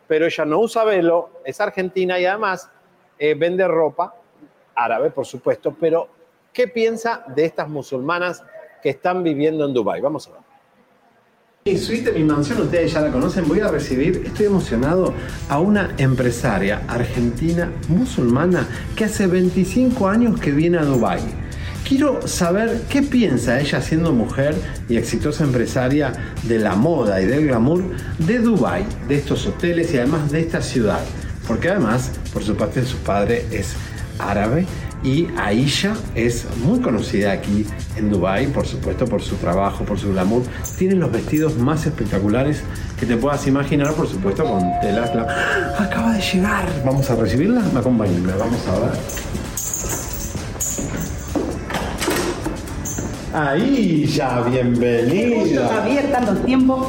pero ella no usa velo, es argentina y además eh, vende ropa árabe, por supuesto, pero ¿qué piensa de estas musulmanas que están viviendo en Dubái? Vamos a ver. Mi suite, mi mansión, ustedes ya la conocen. Voy a recibir, estoy emocionado, a una empresaria argentina musulmana que hace 25 años que viene a Dubái. Quiero saber qué piensa ella siendo mujer y exitosa empresaria de la moda y del glamour de Dubái, de estos hoteles y además de esta ciudad. Porque además, por su parte, su padre es árabe y Aisha es muy conocida aquí en Dubai, por supuesto, por su trabajo, por su glamour. Tiene los vestidos más espectaculares que te puedas imaginar, por supuesto, con telas. ¡Ah! Acaba de llegar. Vamos a recibirla. Me acompañen, vamos a ver. Aisha, bienvenida. Javier, tanto tiempo.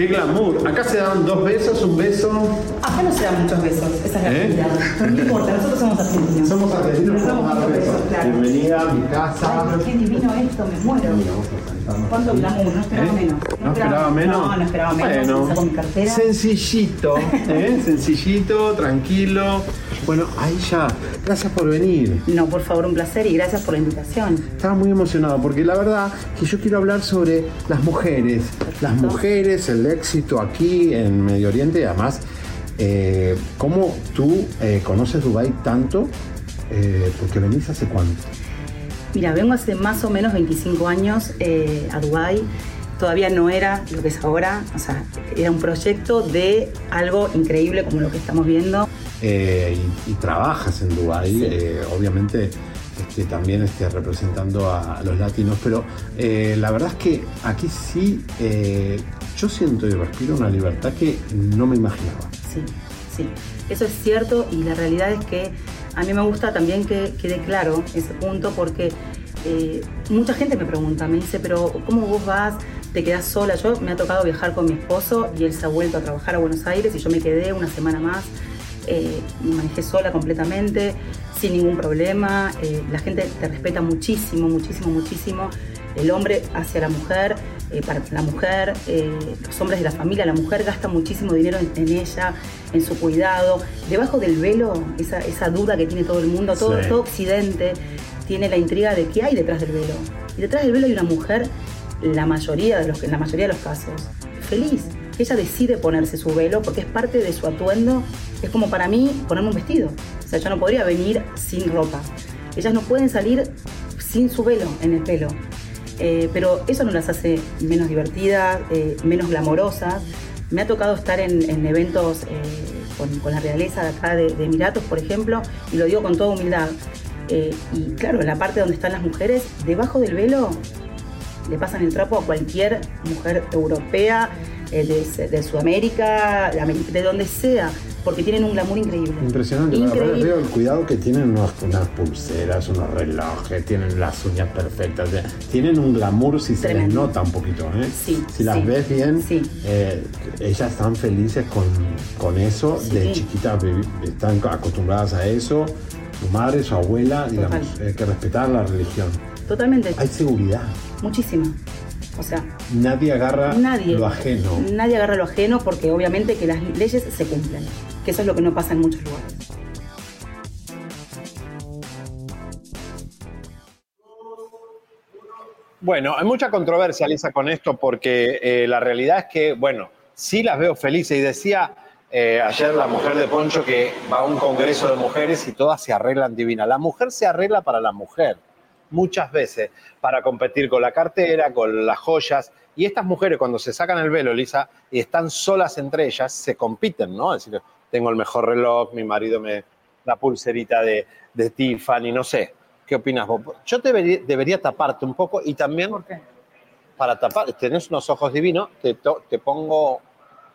Qué glamour. Acá se dan dos besos, un beso. Acá no se dan muchos besos, esa es la ¿Eh? realidad. Pero no importa, nosotros somos argentinos. Somos argentinos, Nos damos vamos a dar muchos besos. claro. Bienvenida a mi Ay, casa. pero qué divino esto, me muero. ¿Cuánto glamour? No esperaba ¿Eh? menos. ¿No esperaba menos? No, no esperaba menos. Bueno, Saco mi cartera. sencillito, ¿eh? sencillito, tranquilo. Bueno, Aisha, gracias por venir. No, por favor, un placer y gracias por la invitación. Estaba muy emocionado porque la verdad que yo quiero hablar sobre las mujeres. Las mujeres, el éxito aquí en Medio Oriente y además, eh, ¿cómo tú eh, conoces Dubái tanto? Eh, porque venís hace cuánto. Mira, vengo hace más o menos 25 años a Dubái. Todavía no era lo que es ahora, o sea, era un proyecto de algo increíble como lo que estamos viendo. Eh, y, y trabajas en Dubái, eh, obviamente este, también este, representando a, a los latinos, pero eh, la verdad es que aquí sí yo siento y respiro una libertad que no me imaginaba. Sí, sí, eso es cierto y la realidad es que a mí me gusta también que quede claro ese punto porque mucha gente me pregunta, me dice, pero ¿cómo vos vas? ¿Te quedás sola? Yo me ha tocado viajar con mi esposo y él se ha vuelto a trabajar a Buenos Aires y yo me quedé una semana más. Eh, manejé sola completamente, sin ningún problema. eh, la gente te respeta muchísimo, muchísimo, muchísimo. El hombre hacia la mujer, eh, para la mujer, los hombres de la familia, la mujer gasta muchísimo dinero en, en ella, en su cuidado. Debajo del velo, esa, esa duda que tiene todo el mundo, todo, Sí. todo Occidente tiene la intriga de qué hay detrás del velo. Y detrás del velo hay una mujer, la mayoría de los, en la mayoría de los casos, feliz. Ella decide ponerse su velo porque es parte de su atuendo. Es como para mí ponerme un vestido. O sea, yo no podría venir sin ropa. Ellas no pueden salir sin su velo en el pelo. Eh, pero eso no las hace menos divertidas, eh, menos glamorosas. Me ha tocado estar en, en eventos eh, con, la realeza de acá de, de Emiratos, por ejemplo, y lo digo con toda humildad. Y claro, en la parte donde están las mujeres, debajo del velo le pasan el trapo a cualquier mujer europea, de, de Sudamérica, de, donde sea, porque tienen un glamour increíble. Impresionante, Increíble. veo el cuidado que tienen unos- unas pulseras, unos relojes, tienen las uñas perfectas, tienen un glamour si se les Tremendo. nota un poquito, ¿eh? Sí, si las sí, ves bien, sí. eh, ellas están felices con, con eso, de chiquitas están acostumbradas a eso, su madre, su abuela, digamos, hay que respetar la religión. Totalmente. Hay seguridad, Muchísima. O sea, nadie agarra Nadie. lo ajeno. Nadie agarra lo ajeno porque obviamente que las leyes se cumplen, que eso es lo que no pasa en muchos lugares. Bueno, hay mucha controversia, Lisa, con esto, porque eh, la realidad es que, bueno, sí las veo felices. Y decía eh, ayer la mujer de Poncho que va a un congreso de mujeres y todas se arreglan divina. La mujer se arregla para la mujer, muchas veces, para competir con la cartera, con las joyas. Y estas mujeres cuando se sacan el velo, Lisa, y están solas entre ellas, se compiten, ¿no? Es decir, tengo el mejor reloj, mi marido me la pulserita de, de Tiffany, no sé. ¿Qué opinas vos? Yo debería, debería taparte un poco y también para tapar, tenés unos ojos divinos, te, te pongo,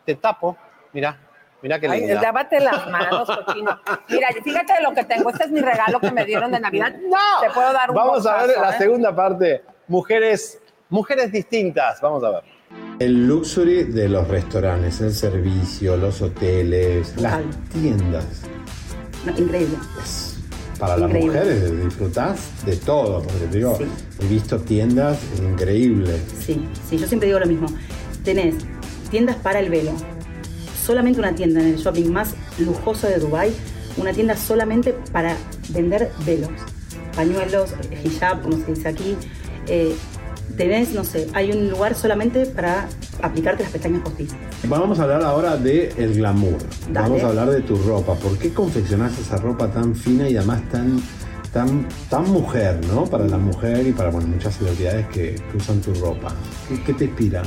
te tapo, mira, mira qué Ay, lávate las manos, cochino. Mira, fíjate de lo que tengo. Este es mi regalo que me dieron de Navidad. ¡No! Te puedo dar un Vamos a ver la ¿eh? segunda parte, mujeres, mujeres distintas, vamos a ver. El luxury de los restaurantes, el servicio, los hoteles, las tiendas. No, increíble. Para las Increíble. mujeres disfrutás de todo, porque te digo, he visto tiendas increíbles. Sí, sí, yo siempre digo lo mismo. Tenés tiendas para el velo. Solamente una tienda en el shopping más lujoso de Dubai, una tienda solamente para vender velos, pañuelos, hijab, como se dice aquí. Eh, tenés, no sé, hay un lugar solamente para aplicarte las pestañas postizas. Vamos a hablar ahora de el glamour. Dale. Vamos a hablar de tu ropa. ¿Por qué confeccionás esa ropa tan fina y además tan, tan, tan mujer, ¿no? Para la mujer y para bueno, muchas celebridades que, que usan tu ropa. ¿Qué, qué te inspira?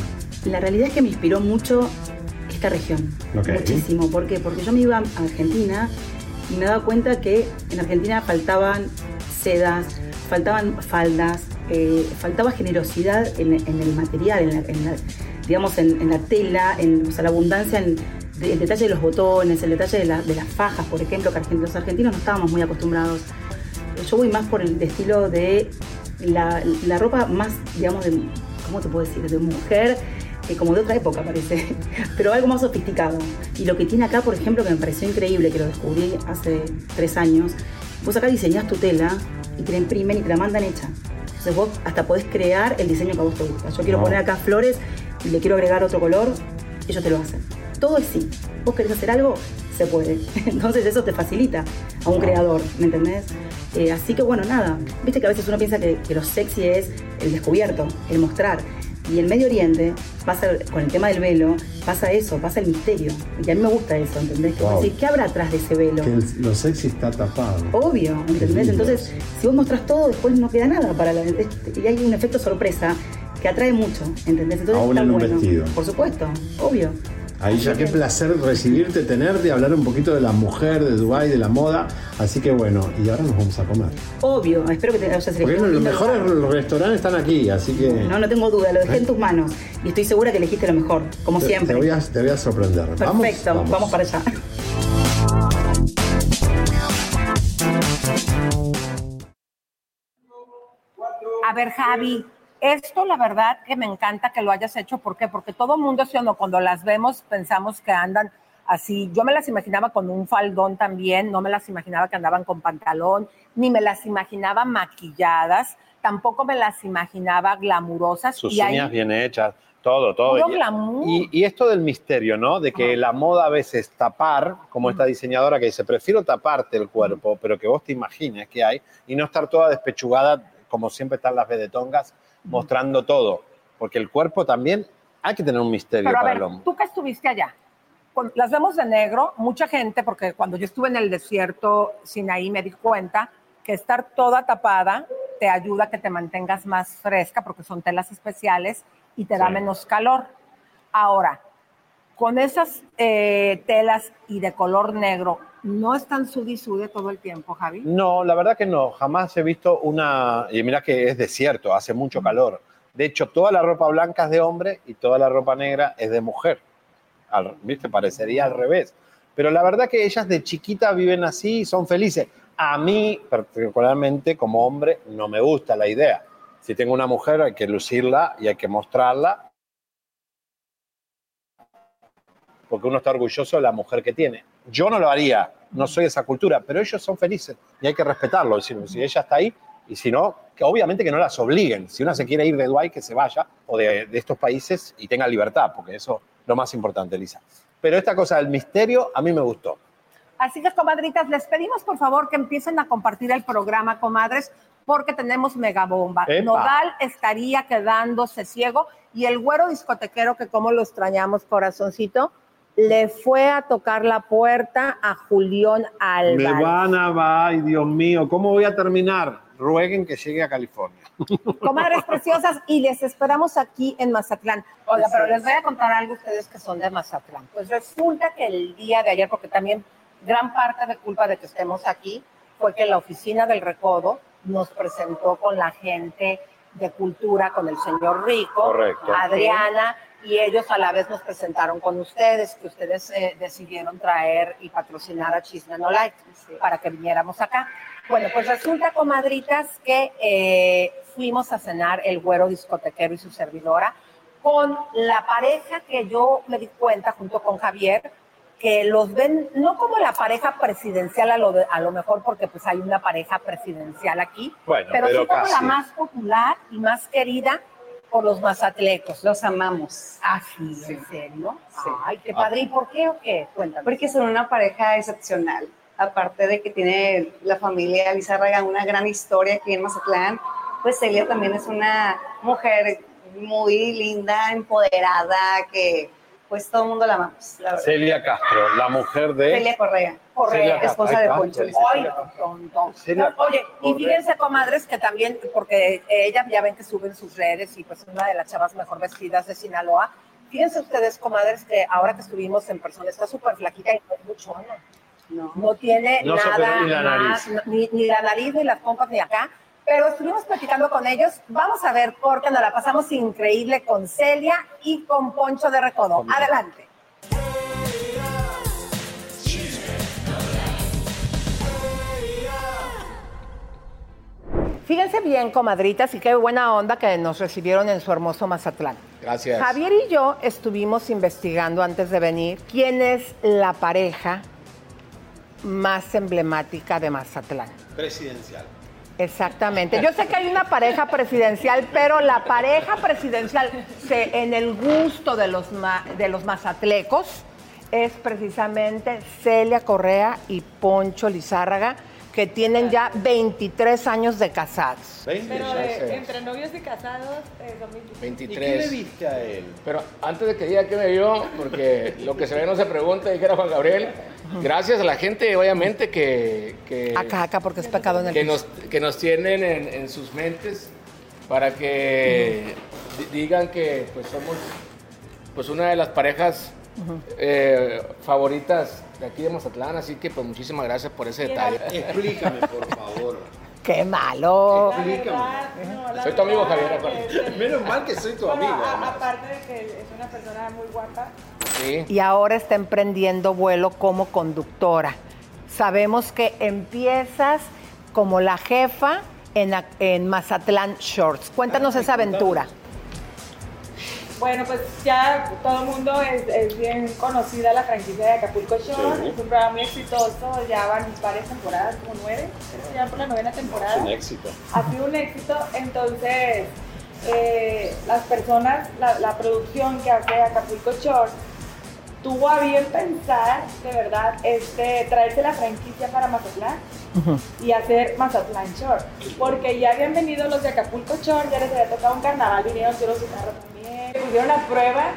La realidad es que me inspiró mucho esta región. Muchísimo. ¿Por qué? Porque yo me iba a Argentina y me daba cuenta que en Argentina faltaban sedas, faltaban faldas, eh, faltaba generosidad en, en el material, en la, en la- digamos, en, en la tela, en o sea, la abundancia, en, de- el detalle de los botones, el detalle de, la- de las fajas, por ejemplo, que los argentinos no estábamos muy acostumbrados. Yo voy más por el estilo de la, la ropa más, digamos, de, ¿cómo te puedo decir? De mujer, eh, como de otra época parece, pero algo más sofisticado. Y lo que tiene acá, por ejemplo, que me pareció increíble, que lo descubrí hace tres años, vos acá diseñás tu tela y te la imprimen y te la mandan hecha. Entonces vos hasta podés crear el diseño que a vos te gusta. Yo quiero poner acá flores y le quiero agregar otro color, ellos te lo hacen. Todo es sí. Vos querés hacer algo, se puede. Entonces eso te facilita a un creador, ¿me entendés? Eh, así que bueno, nada. Viste que a veces uno piensa que, que lo sexy es el descubierto, el mostrar. Y en Medio Oriente pasa, con el tema del velo, pasa eso, pasa el misterio. Y a mí me gusta eso, ¿entendés? Que Wow. ¿qué habrá atrás de ese velo? Que el- lo sexy está tapado. Obvio, ¿entendés? Entonces, si vos mostrás todo, después no queda nada para la. este, y hay un efecto sorpresa que atrae mucho, ¿entendés? Entonces Aún está en un bueno. vestido. Por supuesto, obvio. Ahí ya qué placer recibirte, tenerte, hablar un poquito de la mujer, de Dubai, de la moda. Así que bueno, y ahora nos vamos a comer. Obvio, espero que te hayas Porque elegido un los mejores lugar. restaurantes están aquí, así que No, no tengo duda, lo dejé en tus manos. Y estoy segura que elegiste lo mejor, como te, siempre. te voy a, te voy a sorprender. ¿Vamos? Perfecto, vamos. para allá. A ver, Javi, esto la verdad que me encanta que lo hayas hecho. ¿Por qué? Porque todo mundo, sí o no, cuando las vemos pensamos que andan así. Yo me las imaginaba con un faldón también, no me las imaginaba que andaban con pantalón, ni me las imaginaba maquilladas, tampoco me las imaginaba glamurosas. Sus y ahí- uñas bien hechas, todo, todo. Y-. Y, esto del misterio, ¿no? De que la moda a veces tapar, como esta diseñadora que dice, prefiero taparte el cuerpo, pero que vos te imagines que hay, y no estar toda despechugada, como siempre están las vedetongas, mostrando todo. Porque el cuerpo también hay que tener un misterio Pero a para ver, el hombre. tú que estuviste allá, las vemos de negro, mucha gente, porque cuando yo estuve en el desierto Sinaí me di cuenta que estar toda tapada te ayuda a que te mantengas más fresca porque son telas especiales y te da Sí. menos calor. Ahora, con esas eh, telas y de color negro, ¿no están sudi sude todo el tiempo, Javi? No, la verdad que no. Jamás he visto una. Y mira que es desierto, hace mucho calor. De hecho, toda la ropa blanca es de hombre y toda la ropa negra es de mujer. Al- ¿Viste? Parecería al revés. Pero la verdad que ellas de chiquita viven así y son felices. A mí, particularmente como hombre, no me gusta la idea. Si tengo una mujer, hay que lucirla y hay que mostrarla. Porque uno está orgulloso de la mujer que tiene. Yo no lo haría, no soy de esa cultura, pero ellos son felices y hay que respetarlo. Si, si ella está ahí y si no, que obviamente que no las obliguen. Si una se quiere ir de Dubái, que se vaya o de, de estos países y tenga libertad, porque eso es lo más importante, Elisa. Pero esta cosa del misterio a mí me gustó. Así que, comadritas, les pedimos por favor que empiecen a compartir el programa, comadres, porque tenemos megabomba. ¡Epa! Nodal estaría quedándose ciego y el güero discotequero, que como lo extrañamos, corazoncito, le fue a tocar la puerta a Julián Me Álvarez. van a... Ay, Dios mío, ¿cómo voy a terminar? Rueguen que llegue a California. Comadres preciosas, y les esperamos aquí en Mazatlán. Oiga, pero les voy a contar algo a ustedes que son de Mazatlán. Pues resulta que el día de ayer, porque también gran parte de culpa de que estemos aquí fue que la oficina del Recodo nos presentó con la gente de cultura, con el señor Rico, Correcto. Adriana, y ellos a la vez nos presentaron con ustedes, que ustedes eh, decidieron traer y patrocinar a Chisme No Like para que viniéramos acá. Bueno, pues resulta, comadritas, que eh, fuimos a cenar el güero discotequero y su servidora con la pareja que yo me di cuenta junto con Javier, que los ven no como la pareja presidencial a lo, de- a lo mejor porque pues hay una pareja presidencial aquí, Bueno, pero, pero sí como casi. la más popular y más querida por los mazatlecos. Los amamos. Ah, sí, ¿en serio? Ay, qué padre. ¿Y por qué o qué? Cuéntame. Porque son una pareja excepcional. Aparte de que tiene la familia Lizárraga una gran historia aquí en Mazatlán, pues Celia también es una mujer muy linda, empoderada, que pues todo el mundo la amamos, la. Celia Castro, la mujer de... Celia Correa, Esposa de. Poncho Ay, tonto. Oye, y fíjense, comadres, que también, porque ella ya ven que suben sus redes y pues es una de las chavas mejor vestidas de Sinaloa. Fíjense ustedes, comadres, que ahora que estuvimos en persona está súper flaquita y no es buchona. No. No tiene No nada ni la más, nariz. ni, ni la nariz, ni las pompas, ni acá. Pero estuvimos platicando con ellos. Vamos a ver, porque nos la pasamos increíble con Celia y con Poncho de Recodo. Adelante. Fíjense bien, comadritas, y qué buena onda que nos recibieron en su hermoso Mazatlán. Gracias. Javier y yo estuvimos investigando antes de venir quién es la pareja más emblemática de Mazatlán. Presidencial. Exactamente. Yo sé que hay una pareja presidencial, pero la pareja presidencial se- en el gusto de los, ma- de los mazatlecos es precisamente Celia Correa y Poncho Lizárraga, que tienen ya 23 años de casados. Pero de- entre novios y casados eh, son 25. 23. viste a él? Pero antes de que diga que me vio, porque lo que se ve no se pregunta, dijera Juan Gabriel, gracias a la gente, obviamente, que, que, Acá, acá, porque es pecado en el que, piso. nos, que nos tienen en, en sus mentes para que di- digan que pues somos pues una de las parejas eh, favoritas de aquí de Mazatlán, así que pues muchísimas gracias por ese detalle. Explícame, por favor. ¡Qué malo! Soy tu amigo Javier, aparte. Menos mal que soy tu Bueno, amigo. a- aparte de que es una persona muy guapa. Sí. y ahora está emprendiendo vuelo como conductora. Sabemos que empiezas como la jefa en, en Mazatlán Shorts. Cuéntanos esa aventura. Bueno, pues ya todo el mundo es, es bien conocida la franquicia de Acapulco Shore. Sí. Es un programa muy exitoso, ya van varias temporadas, como nueve, ya por la novena temporada. Es un éxito. ha sido un éxito, entonces eh, las personas, la, la producción que hace Acapulco Shore tuvo a bien pensar, de verdad, este, traerse la franquicia para Mazatlán y hacer Mazatlán Shore, porque ya habían venido los de Acapulco Shore, ya les había tocado un carnaval, vinieron todos su carro también, pusieron a prueba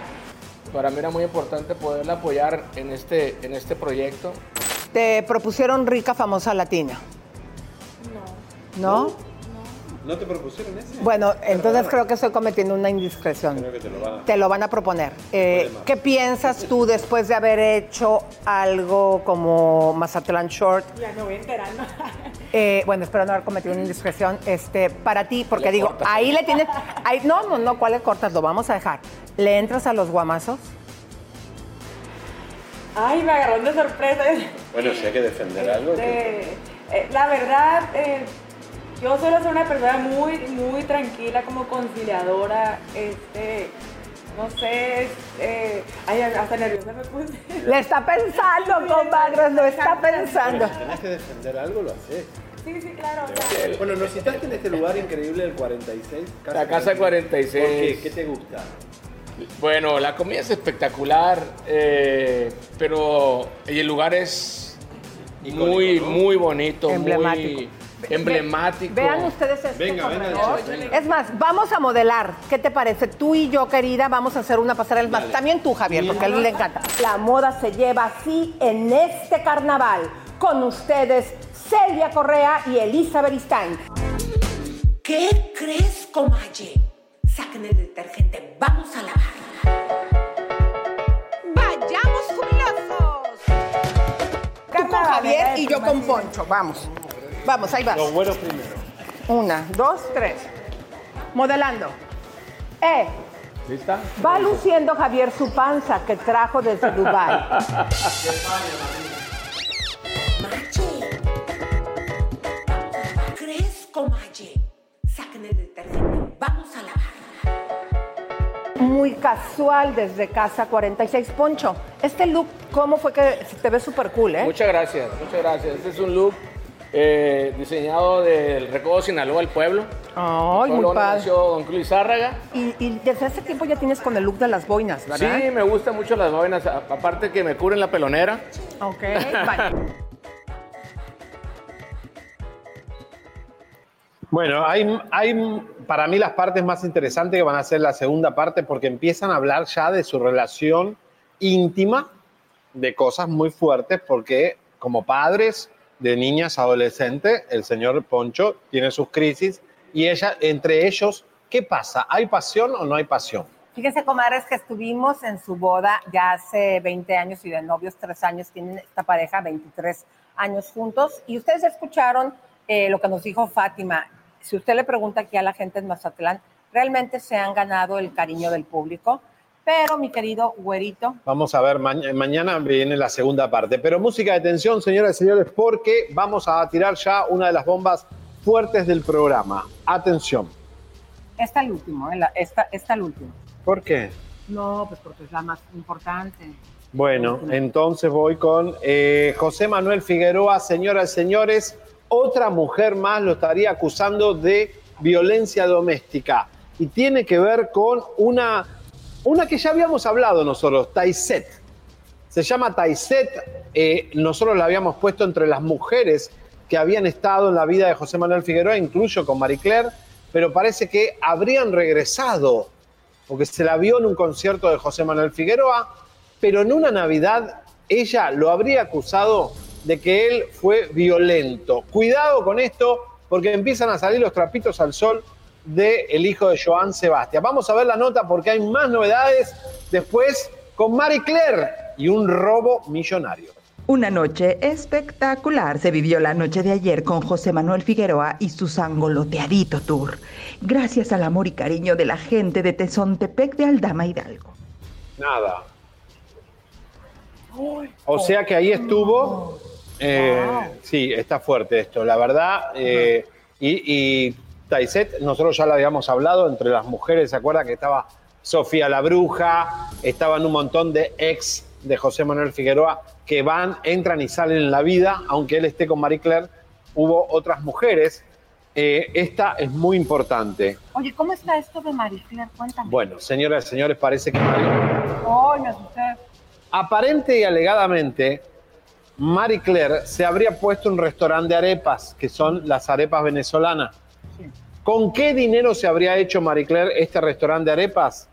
Para mí era muy importante poderla apoyar en este, en este proyecto. Te propusieron rica, famosa latina. No. ¿No? ¿No te propusieron ese? Bueno, entonces creo que estoy cometiendo una indiscreción. Creo que te lo van a... Te lo van a proponer. Eh, ¿Qué piensas tú después de haber hecho algo como Mazatlán Short? Ya me voy enterando. Eh, bueno, espero no haber cometido una indiscreción. Este, para ti, porque Le digo, cortas. ahí le tienes. ahí- no, no, no, ¿cuál le cortas? Lo vamos a dejar. ¿Le entras a los guamazos? Ay, me agarró de sorpresa. Bueno, si hay que defender algo. que- Este, eh, la verdad, eh, yo suelo ser una persona muy, muy tranquila, como conciliadora. Este, no sé, eh, ay, hasta nerviosa me puse. Le está pensando, compadre, lo está pensando. Si tenés que defender algo, lo haces. Sí, sí, claro. Bueno, nos citaste en este lugar increíble del 46. La Casa 46. ¿Por qué? ¿Qué te gusta? Bueno, la comida es espectacular, eh, pero el lugar es muy, muy bonito, Emblemático. muy, emblemático. Vean ustedes este Venga, venga. Es más, vamos a modelar. ¿Qué te parece? Tú y yo, querida, vamos a hacer una pasarela. Más, también tú, Javier, porque a él le encanta. La moda se lleva así en este carnaval. Con ustedes, Celia Correa y Elisa Beristain. ¿Qué crees, comalle? Saquen el detergente, vamos a lavar. ¡Vayamos jubilosos! Tú con Javier y yo con Poncho. Vamos. Vamos, ahí vas. Los buenos primero. Una, dos, tres. Modelando. Eh, ¿Lista? va luciendo Javier su panza que trajo desde Dubái. ¿Crees, comalle? Saquen el detergente, vamos a lavar. Muy casual desde casa 46. Poncho, este look, ¿cómo fue que te ves súper cool, eh? Muchas gracias, muchas gracias. Este es un look eh, diseñado del Recodo Sinaloa, el pueblo. Ay, El pueblo muy padre. nació Don Cruz Zárraga. Y, y desde hace tiempo ya tienes con el look de las boinas, ¿verdad? Sí, me gustan mucho las boinas, aparte que me cubren la pelonera. Ok, vale. Bueno, hay, hay para mí las partes más interesantes que van a ser la segunda parte porque empiezan a hablar ya de su relación íntima, de cosas muy fuertes, porque como padres de niñas adolescentes, el señor Poncho tiene sus crisis y ella, entre ellos, ¿qué pasa? ¿Hay pasión o no hay pasión? Fíjense, comadres, que estuvimos en su boda ya hace 20 años y de novios 3 años. Tienen esta pareja 23 años juntos. Y ustedes escucharon eh, lo que nos dijo Fátima. Si usted le pregunta aquí a la gente en Mazatlán, realmente se han ganado el cariño del público. Pero, mi querido güerito, Vamos a ver, ma- mañana viene la segunda parte. Pero música de tensión, señoras y señores, porque vamos a tirar ya una de las bombas fuertes del programa. Atención. esta el último, eh, esta, esta el último. ¿Por qué? No, pues porque es la más importante. Bueno, entonces voy con eh, José Manuel Figueroa, señoras y señores, otra mujer más lo estaría acusando de violencia doméstica y tiene que ver con una, una que ya habíamos hablado nosotros, Taiset. Se llama Taiset, eh, nosotros la habíamos puesto entre las mujeres que habían estado en la vida de José Manuel Figueroa, incluyo con Marie Claire, pero parece que habrían regresado, porque se la vio en un concierto de José Manuel Figueroa, pero en una Navidad ella lo habría acusado de que él fue violento. Cuidado con esto, porque empiezan a salir los trapitos al sol del hijo de Joan Sebastián. Vamos a ver la nota porque hay más novedades después con Marie Claire y un robo millonario. Una noche espectacular se vivió la noche de ayer con José Manuel Figueroa y su sangoloteadito tour, gracias al amor y cariño de la gente de Tezontepec de Aldama Hidalgo. Nada. O sea que ahí estuvo. eh, Sí, está fuerte esto, la verdad. eh, y, y Taiset, nosotros ya lo habíamos hablado entre las mujeres, ¿se acuerda que estaba Sofía la Bruja? Estaban un montón de ex de José Manuel Figueroa que van, entran y salen en la vida, aunque él esté con Marie Claire, hubo otras mujeres. Eh, esta es muy importante. Oye, ¿cómo está esto de Maricler? Cuéntame. Bueno, señoras y señores, parece que Marie asusté. Aparente y alegadamente, Marie Claire se habría puesto un restaurante de arepas, que son las arepas venezolanas. ¿Con qué dinero se habría hecho Marie Claire este restaurante de arepas?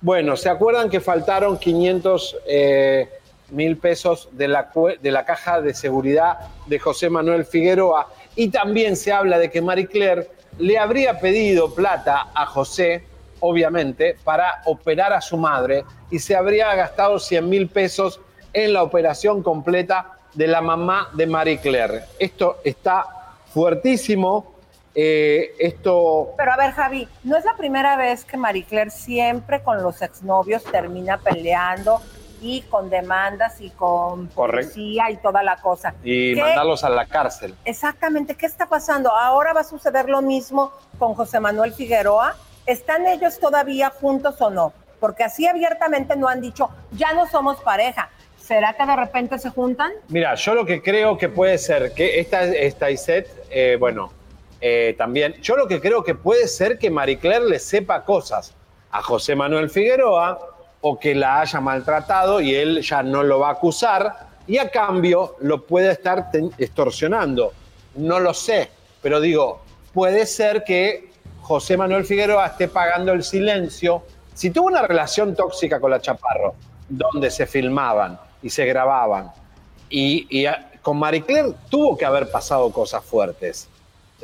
Bueno, ¿se acuerdan que faltaron 500 eh, mil pesos de la, de la caja de seguridad de José Manuel Figueroa? Y también se habla de que Marie Claire le habría pedido plata a José, obviamente, para operar a su madre y se habría gastado 100 mil pesos en la operación completa de la mamá de Marie Claire. Esto está fuertísimo. Eh, esto Pero a ver, Javi, no es la primera vez que Marie Claire siempre con los exnovios termina peleando y con demandas y con Correcto. policía y toda la cosa. y ¿Qué- mandarlos a la cárcel. Exactamente, ¿qué está pasando? Ahora va a suceder lo mismo con José Manuel Figueroa. ¿Están ellos todavía juntos o no? Porque así abiertamente no han dicho, ya no somos pareja. ¿Será que de repente se juntan? Mira, yo lo que creo que puede ser que esta, esta Iset, eh, bueno, eh, también, yo lo que creo que puede ser que Marie Claire le sepa cosas a José Manuel Figueroa o que la haya maltratado y él ya no lo va a acusar y a cambio lo puede estar extorsionando. No lo sé, Pero digo, puede ser que José Manuel Figueroa esté pagando el silencio. Si tuvo una relación tóxica con la Chaparro, donde se filmaban y se grababan, y, con Marie Claire tuvo que haber pasado cosas fuertes.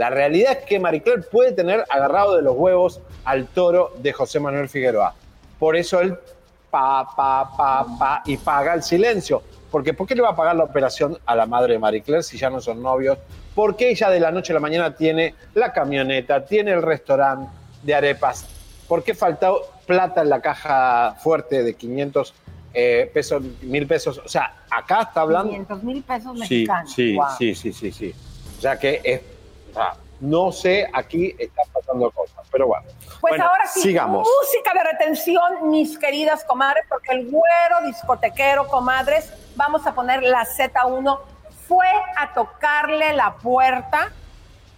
La realidad es que Marie Claire puede tener agarrado de los huevos al toro de José Manuel Figueroa. Por eso él pa, pa, pa, pa, y paga el silencio. Porque ¿por qué le va a pagar la operación a la madre de Marie Claire si ya no son novios? Porque ella de la noche a la mañana tiene la camioneta, tiene el restaurante de arepas. ¿Por qué faltó plata en la caja fuerte de 500 eh, pesos, mil pesos? O sea, acá está hablando... 500 mil pesos Sí, mexicanos. sí, Guau. sí, sí, sí, sí. O sea que es, o sea, no sé, aquí está pasando cosas, pero bueno. Pues Bueno, ahora sí, sigamos. música de retención, mis queridas comadres, porque el güero discotequero, comadres, vamos a poner la Z1, fue a tocarle la puerta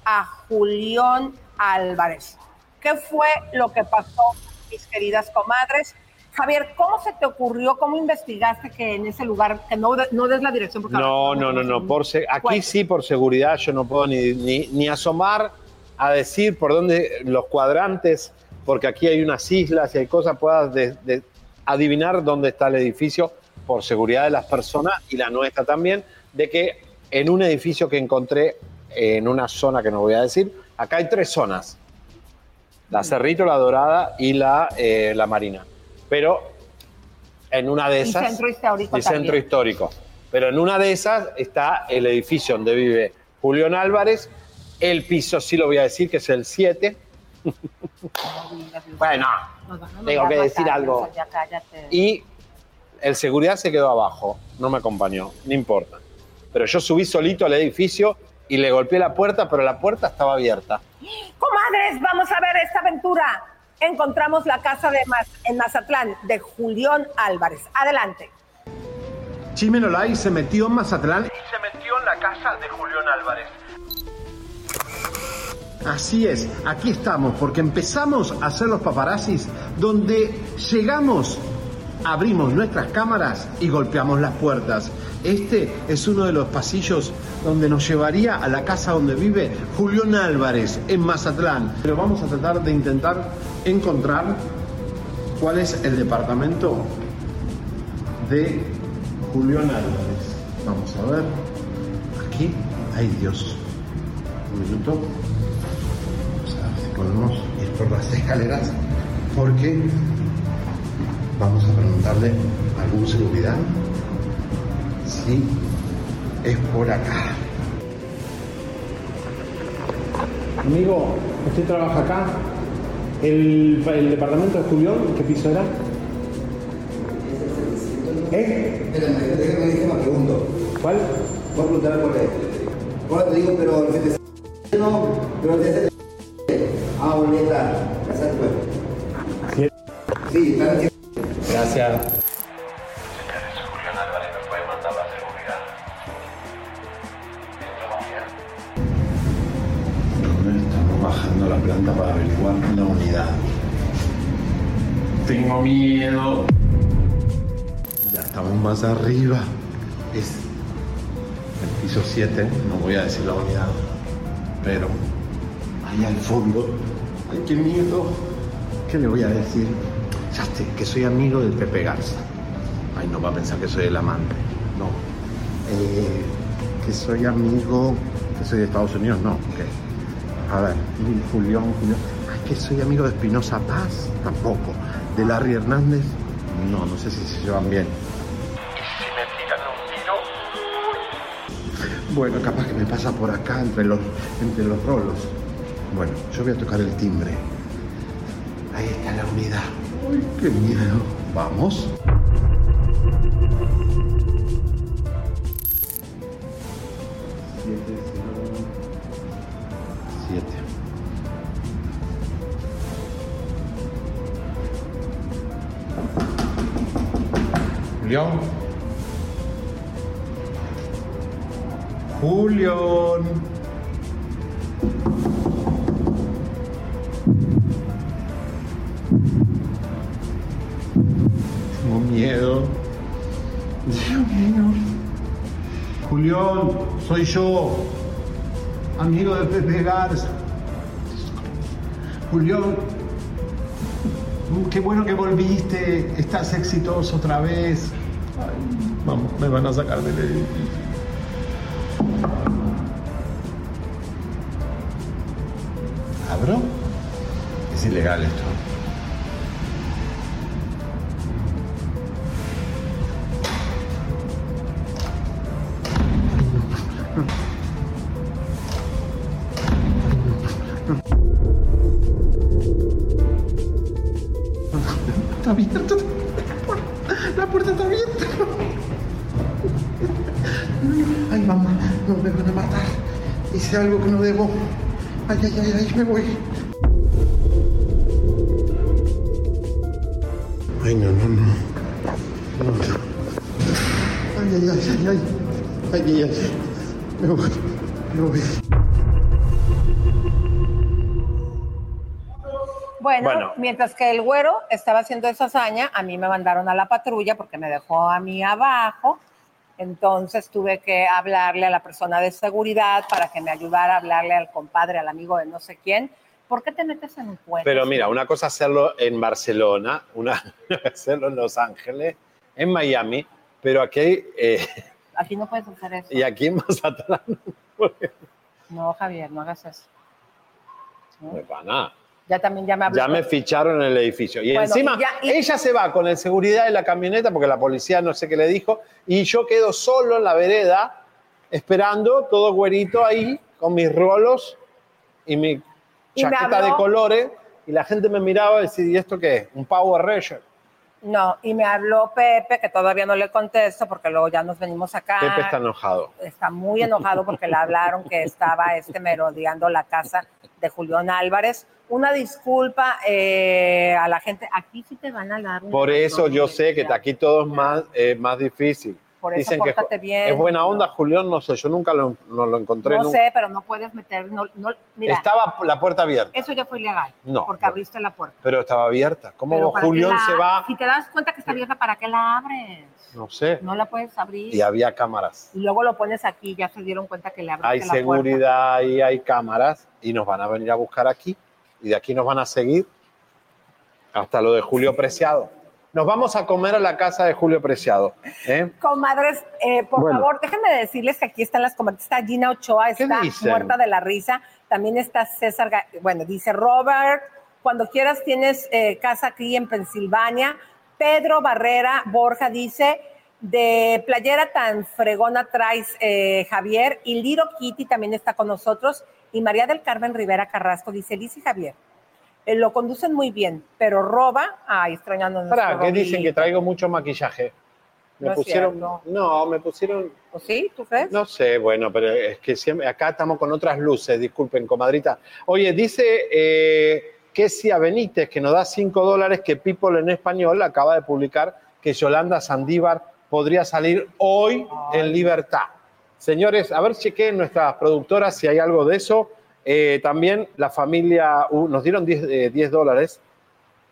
a Julián Álvarez. ¿Qué fue lo que pasó, mis queridas comadres? Javier, ¿cómo se te ocurrió, cómo investigaste que en ese lugar, que no, no des la dirección? Porque No, no, no, no. Por se- aquí sí, por seguridad, yo no puedo ni, ni, ni asomar a decir por dónde los cuadrantes, porque aquí hay unas islas y hay cosas, puedas de- de adivinar dónde está el edificio por seguridad de las personas y la nuestra también, de que en un edificio que encontré en una zona que no voy a decir, acá hay tres zonas. La Cerrito, la Dorada y la, eh, la Marina. Pero en una de esas... centro histórico y centro histórico. Pero en una de esas está el edificio donde vive Julián Álvarez. El piso, sí lo voy a decir, que es el 7. bueno, tengo que decir algo. Y el seguridad se quedó abajo, no me acompañó, no importa. Pero yo subí solito al edificio y le golpeé la puerta, pero la puerta estaba abierta. Comadres, vamos a ver esta aventura. Encontramos la casa de Maz- en Mazatlán de Julián Álvarez. Adelante. Chimeno Lai se metió en Mazatlán. se metió en la casa de Julián Álvarez. Así es, aquí estamos, porque empezamos a hacer los paparazzis donde llegamos, abrimos nuestras cámaras y golpeamos las puertas. Este es uno de los pasillos donde nos llevaría a la casa donde vive Julián Álvarez, en Mazatlán. Pero vamos a tratar de intentar encontrar cuál es el departamento de Julián Álvarez. Vamos a ver. Aquí, ay Dios. Un minuto. Vamos a ver si podemos ir por las escaleras. Porque vamos a preguntarle a algún seguridad si es por acá. Amigo, ¿usted trabaja acá? ¿El, el departamento de Julián? ¿Qué piso era? ¿Eh? Espérame, déjame, déjame pregunto. ¿Cuál? Voy a preguntar cuál es. Ahora te digo, pero el no, pero el Ah, bueno, arriba. Es el piso 7, no voy a decir la unidad. Pero ahí al fondo. Ay, qué miedo. ¿Qué le voy a decir? Ya sé, que soy amigo del Pepe Garza. Ay, no va a pensar que soy el amante. No. Eh, que soy amigo. Que soy de Estados Unidos, no. A ver, que soy amigo de Espinosa Paz, tampoco. De Larry Hernández, no, no sé si se llevan bien. Bueno, capaz que me pasa por acá entre los, entre los rolos. Bueno, yo voy a tocar el timbre. Ahí está la unidad. Uy, qué miedo. Vamos. Siete, cero, siete. Julián. Julián. Tengo miedo. Dios mío. Soy yo. amigo de Pepe Garza. Julián, qué bueno que volviste, estás exitoso otra vez. Vamos, me van a sacar del edificio. Ilegal esto. Está abierto. La puerta está abierta. Ay, mamá, no me van a matar. Hice algo que no debo. Ay, ay, ay, ay, me voy. Ay, no, no, no. No. Ay, ay, ay, ay, ay. Ay, ay, ay. Me voy. Me voy. Bueno, Bueno. mientras que el güero estaba haciendo esa hazaña, a mí me mandaron a la patrulla porque me dejó a mí abajo. Entonces tuve que hablarle a la persona de seguridad para que me ayudara a hablarle al compadre, al amigo de no sé quién. ¿Por qué te metes en un puente? Pero mira, una cosa hacerlo en Barcelona, una hacerlo en Los Ángeles, en Miami, pero aquí eh, Aquí no puedes hacer eso. y aquí en Mazatlán No, Javier, no hagas eso. no me va nada. Ya también ya me habló. Ya me ficharon en el edificio. Y Bueno, encima, ya- y- ella se va con el seguridad de la camioneta porque la policía no sé qué le dijo, y yo quedo solo en la vereda esperando, todo güerito ahí, con mis rolos y mi chaqueta de colores, y la gente me miraba y decía, ¿y esto qué es? ¿Un Power Ranger? No, y me habló Pepe, que todavía no le contesto porque luego ya nos venimos acá. Pepe está enojado. está muy enojado porque le hablaron que estaba este merodeando la casa de Julián Álvarez. Una disculpa eh, a la gente. Aquí sí te van a dar un Por eso yo sé que aquí todo es más, eh, más difícil. Por eso Dicen que es- pórtate bien. es buena onda, Julián, no sé, yo nunca lo, no lo encontré. No nunca. sé, pero no puedes meter. No, no- mira, Estaba la puerta abierta, eso ya fue ilegal. No. Porque abriste la puerta. pero estaba abierta. ¿Cómo Pero ¿para qué Julián se va? Si te das cuenta que está abierta, ¿para qué la abres? No sé. No la puedes abrir. Y había cámaras. Y luego lo pones aquí, ya se dieron cuenta que le abriste Hay la puerta. seguridad y hay cámaras y nos van a venir a buscar aquí y de aquí nos van a seguir hasta lo de Julio Preciado. Nos vamos a comer a la casa de Julio Preciado. ¿eh? Comadres, eh, por Bueno. favor, déjenme decirles que aquí están las comadres. Está Gina Ochoa, está muerta de la risa. También está César, bueno, dice Robert, cuando quieras tienes eh, casa aquí en Pensilvania. Pedro Barrera Borja dice, de playera tan fregona traes eh, Javier. Y Liro Kitty también está con nosotros. Y María del Carmen Rivera Carrasco dice, Liz y Javier, eh, lo conducen muy bien, pero roba, ay, extrañando Para, ¿qué dicen? Que traigo mucho maquillaje. Me No pusieron. No, me pusieron. ¿O sí? ¿Tú crees? No sé, bueno, pero es que siempre, acá estamos con otras luces, disculpen, comadrita. Oye, dice eh, Kesia Benítez, que nos da 5 dólares, que People en español acaba de publicar que Yolanda Sandívar podría salir hoy en libertad. Señores, a ver, chequeen nuestras productoras si hay algo de eso. Eh, también la familia, uh, nos dieron 10, eh, 10 dólares,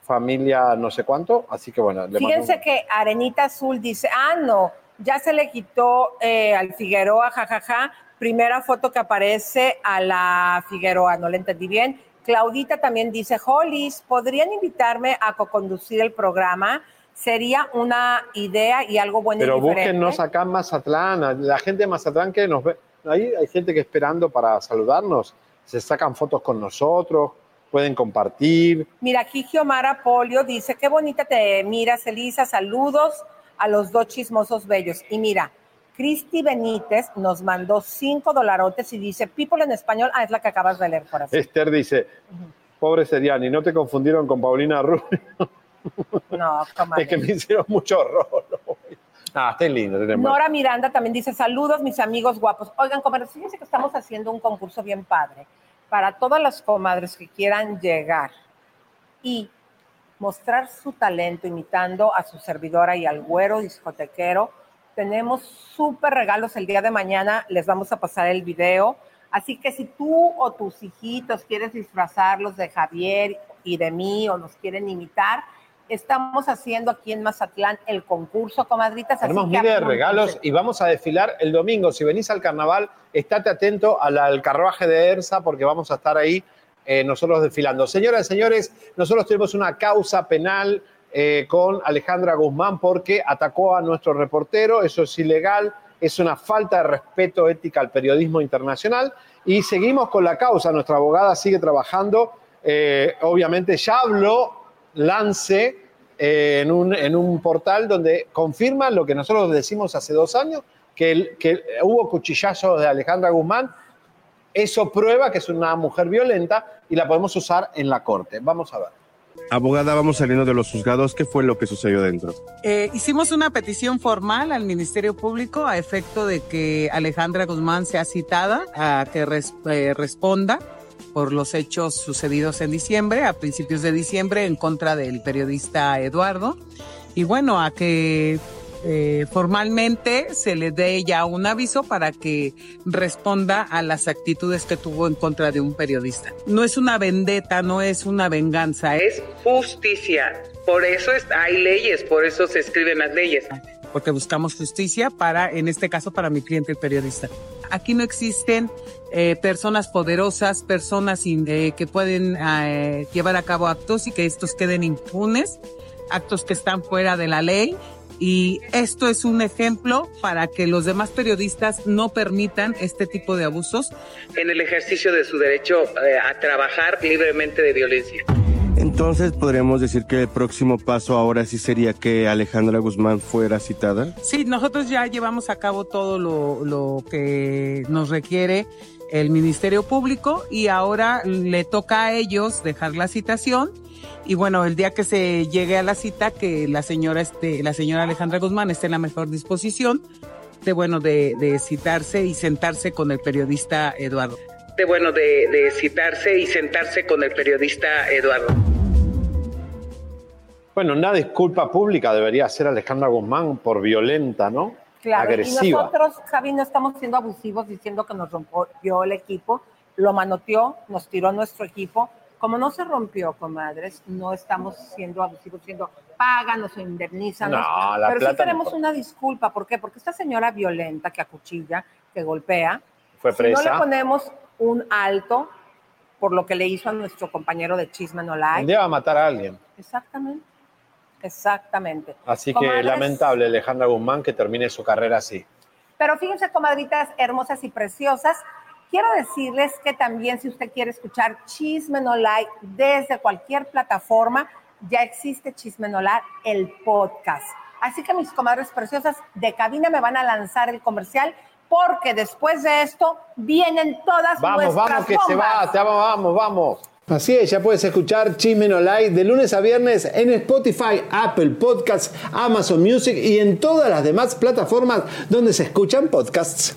familia no sé cuánto, así que bueno. le mando un- Fíjense que Arenita Azul dice, ah, no, ya se le quitó eh, al Figueroa, jajaja. Primera foto que aparece a la Figueroa, no le entendí bien. Claudita también dice, Hollis, ¿podrían invitarme a co-conducir el programa? Sería una idea y algo bueno Pero y búsquennos acá en Mazatlán, la gente de Mazatlán que nos ve. Ahí hay gente que esperando para saludarnos. Se sacan fotos con nosotros, pueden compartir. Mira, aquí Giomara Polio dice, qué bonita te miras, Elisa, saludos a los dos chismosos bellos. Y mira, Cristi Benítez nos mandó cinco dolarotes y dice, people en español, ah, es la que acabas de leer, corazón. Esther dice, pobre Seriani, ¿no te confundieron con Paulina Rubio? No, comadre. es que me hicieron mucho horror. Ah, está tenemos. Nora Miranda también dice, saludos mis amigos guapos. Oigan, comadres, fíjense que estamos haciendo un concurso bien padre para todas las comadres que quieran llegar y mostrar su talento imitando a su servidora y al güero discotequero. Tenemos súper regalos el día de mañana, les vamos a pasar el video. Así que si tú o tus hijitos quieres disfrazarlos de Javier y de mí o nos quieren imitar, Estamos haciendo aquí en Mazatlán el concurso, comadritas. Tenemos miles de regalos y vamos a desfilar el domingo. Si venís al carnaval, estate atento al, al carruaje de ERSA porque vamos a estar ahí eh, nosotros desfilando. Señoras y señores, nosotros tenemos una causa penal eh, con Alejandra Guzmán porque atacó a nuestro reportero. Eso es ilegal, es una falta de respeto ética al periodismo internacional. Y seguimos con la causa. Nuestra abogada sigue trabajando. Eh, obviamente ya habló Lance eh, en, un, en un portal donde confirma lo que nosotros decimos hace dos años, que, el- que hubo cuchillazos de Alejandra Guzmán. Eso prueba que es una mujer violenta y la podemos usar en la corte. Vamos a ver. Abogada, vamos saliendo de los juzgados. ¿Qué fue lo que sucedió dentro? Eh, hicimos una petición formal al Ministerio Público a efecto de que Alejandra Guzmán sea citada a que res- eh, responda por los hechos sucedidos en diciembre, a principios de diciembre, en contra del periodista Eduardo. Y bueno, a que eh, formalmente se le dé ya un aviso para que responda a las actitudes que tuvo en contra de un periodista. No es una vendetta, no es una venganza, es justicia. Por eso es- hay leyes, por eso se escriben las leyes. Porque buscamos justicia para, en este caso, para mi cliente, el periodista. Aquí no existen eh, personas poderosas, personas in- eh, que pueden eh, llevar a cabo actos y que estos queden impunes, actos que están fuera de la ley. Y esto es un ejemplo para que los demás periodistas no permitan este tipo de abusos en el ejercicio de su derecho a trabajar libremente de violencia. Entonces, podríamos decir que el próximo paso ahora sí sería que Alejandra Guzmán fuera citada. Sí, nosotros ya llevamos a cabo todo lo, lo que nos requiere el Ministerio Público y ahora le toca a ellos dejar la citación y bueno, el día que se llegue a la cita que la señora este, la señora Alejandra Guzmán esté en la mejor disposición de bueno de, de citarse y sentarse con el periodista Eduardo. De bueno de, de citarse y sentarse con el periodista Eduardo. Bueno, una disculpa pública debería hacer Alejandra Guzmán por violenta, ¿no? Claro, y Agresiva. nosotros, Javi, no estamos siendo abusivos diciendo que nos rompió el equipo, lo manoteó, nos tiró nuestro equipo. Como no se rompió, comadres, no estamos siendo abusivos diciendo páganos o indemnízanos. No, la Pero sí plata queremos no. una disculpa. ¿Por qué? Porque esta señora violenta que acuchilla, que golpea, Fue si no presa. le ponemos un alto por lo que le hizo a nuestro compañero de Chisme No Un Like. día va a matar a alguien. Exactamente. Exactamente. Así que Comadres, lamentable Alejandra Guzmán que termine su carrera así. Pero fíjense, comadritas hermosas y preciosas, quiero decirles que también si usted quiere escuchar Chisme No Like desde cualquier plataforma, ya existe Chisme No Like, el podcast. Así que mis comadres preciosas de cabina me van a lanzar el comercial porque después de esto vienen todas Vamos, nuestras vamos, que se va, te vamos, vamos, vamos. Así es, ya puedes escuchar Chisme No Like de lunes a viernes en Spotify, Apple Podcasts, Amazon Music y en todas las demás plataformas donde se escuchan podcasts.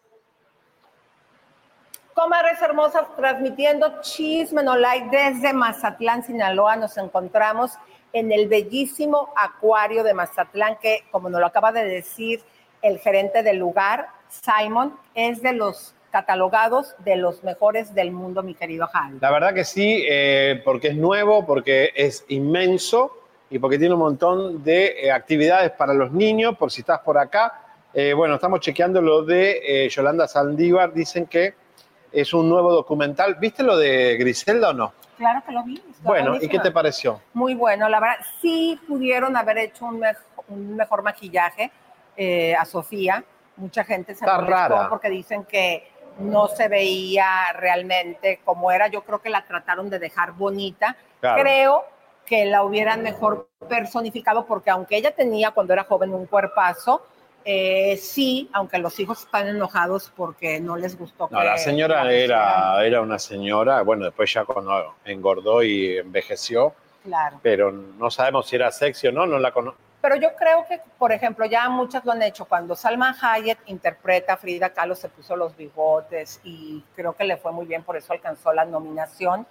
Comadres hermosas, transmitiendo Chisme No Like desde Mazatlán, Sinaloa. Nos encontramos en el bellísimo acuario de Mazatlán, que, como nos lo acaba de decir el gerente del lugar, Simon, es de los catalogados de los mejores del mundo, mi querido Javi. La verdad que sí, eh, porque es nuevo, porque es inmenso y porque tiene un montón de eh, actividades para los niños, por si estás por acá. Eh, bueno, estamos chequeando lo de eh, Yolanda Saldívar, dicen que es un nuevo documental. ¿Viste lo de Griselda o no? Claro que lo vi. Bueno, ¿y qué te pareció? Muy bueno, la verdad, sí pudieron haber hecho un, mej- un mejor maquillaje eh, a Sofía. Mucha gente se rara. porque dicen que no se veía realmente como era. Yo creo que la trataron de dejar bonita. Claro. Creo que la hubieran mejor personificado porque aunque ella tenía cuando era joven un cuerpazo, eh, sí, aunque los hijos están enojados porque no les gustó. No, que la señora la era, era una señora, bueno, después ya cuando engordó y envejeció, Claro. pero no sabemos si era sexy o no, no la conozco. Pero yo creo que, por ejemplo, ya muchas lo han hecho. Cuando Salman Hayek interpreta a Frida Kahlo, se puso los bigotes y creo que le fue muy bien, por eso alcanzó la nominación.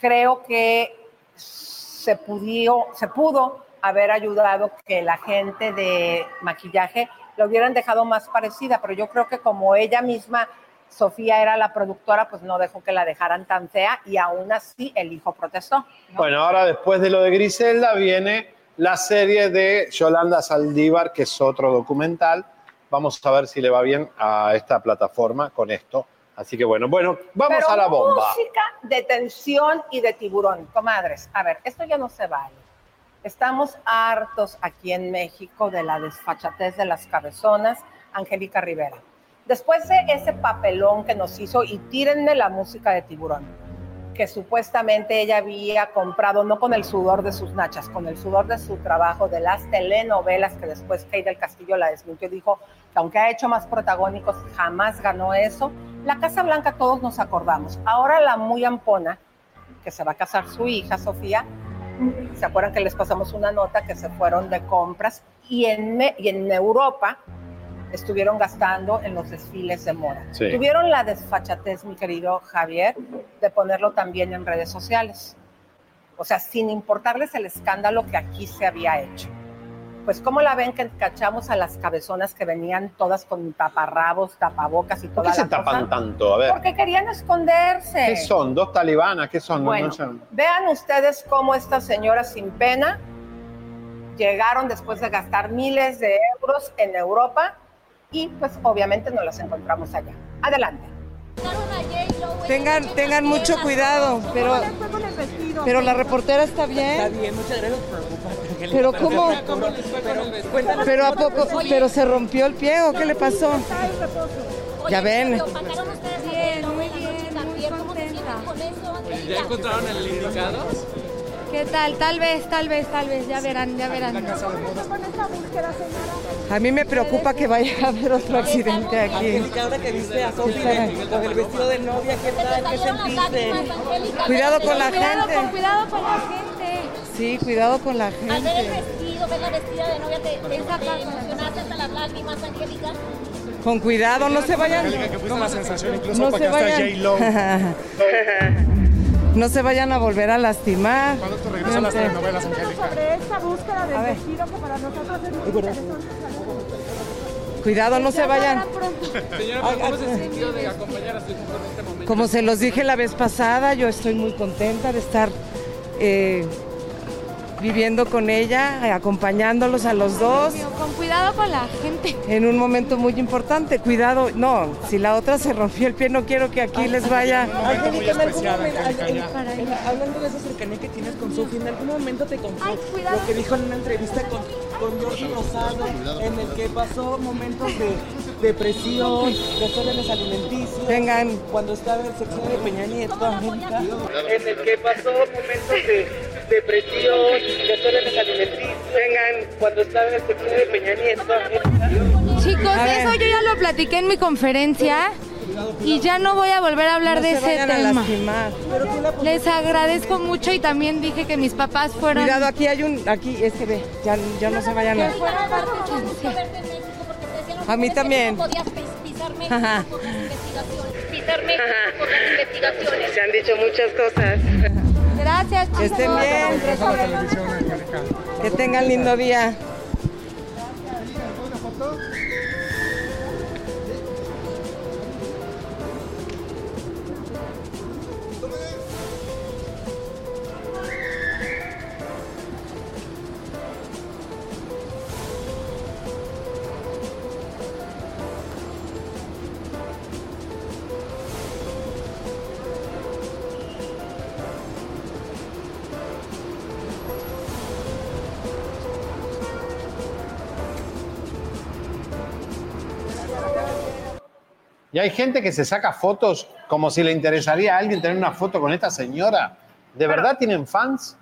Creo que se, pudió, se pudo haber ayudado que la gente de maquillaje lo hubieran dejado más parecida, pero yo creo que como ella misma, Sofía era la productora, pues no dejó que la dejaran tan fea y aún así el hijo protestó. Bueno, ahora después de lo de Griselda viene la serie de Yolanda Saldívar, que es otro documental. Vamos a ver si le va bien a esta plataforma con esto. Así que bueno, bueno, vamos Pero a la bomba. Música de tensión y de tiburón. Comadres, a ver, esto ya no se vale. Estamos hartos aquí en México de la desfachatez de las cabezonas, Angélica Rivera. Después de ese papelón que nos hizo, y tírenme la música de tiburón, que supuestamente ella había comprado, no con el sudor de sus nachas, con el sudor de su trabajo, de las telenovelas que después Kay del Castillo la desmintió y dijo que aunque ha hecho más protagónicos, jamás ganó eso. La Casa Blanca todos nos acordamos. Ahora la muy ampona, que se va a casar su hija, Sofía, ¿se acuerdan que les pasamos una nota que se fueron de compras? Y en, y en Europa estuvieron gastando en los desfiles de moda. Sí. Tuvieron la desfachatez, mi querido Javier, de ponerlo también en redes sociales. O sea, sin importarles el escándalo que aquí se había hecho. Pues, ¿cómo la ven que cachamos a las cabezonas que venían todas con taparrabos, tapabocas y ¿Por toda qué se cosa? tapan tanto? A ver. Porque querían esconderse. ¿Qué son? ¿Dos talibanas? ¿Qué son? No- Bueno, no vean ustedes cómo estas señoras sin pena llegaron después de gastar miles de euros en Europa y pues obviamente no las encontramos allá. Adelante. Tengan, tengan mucho cuidado, pero, pero la reportera está bien. Está bien, muchas gracias por. Pero ¿cómo? Cuéntanos. Pero a poco, pero se rompió el pie o qué le pasó? Ya ven. Bien, muy bien, muy contenta. ¿Ya encontraron el indicado? ¿Qué tal? Tal vez, tal vez, tal vez, ya verán, ya verán. A mí me preocupa que vaya a haber otro accidente aquí. Angélica, ahora que viste a Sofi con el vestido de novia, ¿qué tal? ¿Qué sentiste? Cuidado con la gente. cuidado con la gente. Sí, cuidado con la Al ver el gente. vestido, ver la vestida de novia, te, te, te emocionaste hasta las lágrimas, Angélica. Con cuidado, no se vayan. una sensación incluso No se vayan. J-Lo. No se vayan a volver a lastimar. ¿Cuándo te regresan las Vente. telenovelas, Angélica? Sobre esta búsqueda del A ver. vestido que para nosotros es muy interesante. Cuidado, no se vayan. Señora, ¿cómo se sintió de acompañar a su hijo en este momento? Como se los dije la vez pasada, yo estoy muy contenta de estar eh, viviendo con ella, acompañándolos a los dos Con cuidado con la gente. en un momento muy importante. Cuidado, no, si la otra se rompió el pie, no quiero que aquí les vaya. Angélica, en algún momento, Angélica, en- en- hablando de esa cercanía que tienes con Sofi, ¿en algún momento te contó lo que dijo en una entrevista con, con Jorge Rosado, en el que pasó momentos de depresión, desórdenes alimenticios? Vengan. Cuando estaba en el sexenio de Peña Nieto, Angélica. En el que pasó momentos de depresión, desórdenes alimenticios. Vengan. Cuando estaba en el sexenio de Peña Nieto. Chicos, eso yo ya lo platiqué en mi conferencia y ya no voy a volver a hablar No de se ese tema. Les agradezco mucho y también dije que mis papás fueron... Cuidado, aquí hay un, aquí, es que ve, ya, ya no se vayan a... A mí también. Ajá. por las investigaciones. Pisar México por las investigaciones. Se han dicho muchas cosas. Gracias, Que estén chicos. bien. Que tengan lindo día. Y hay gente que se saca fotos como si le interesaría a alguien tener una foto con esta señora. ¿De verdad tienen fans?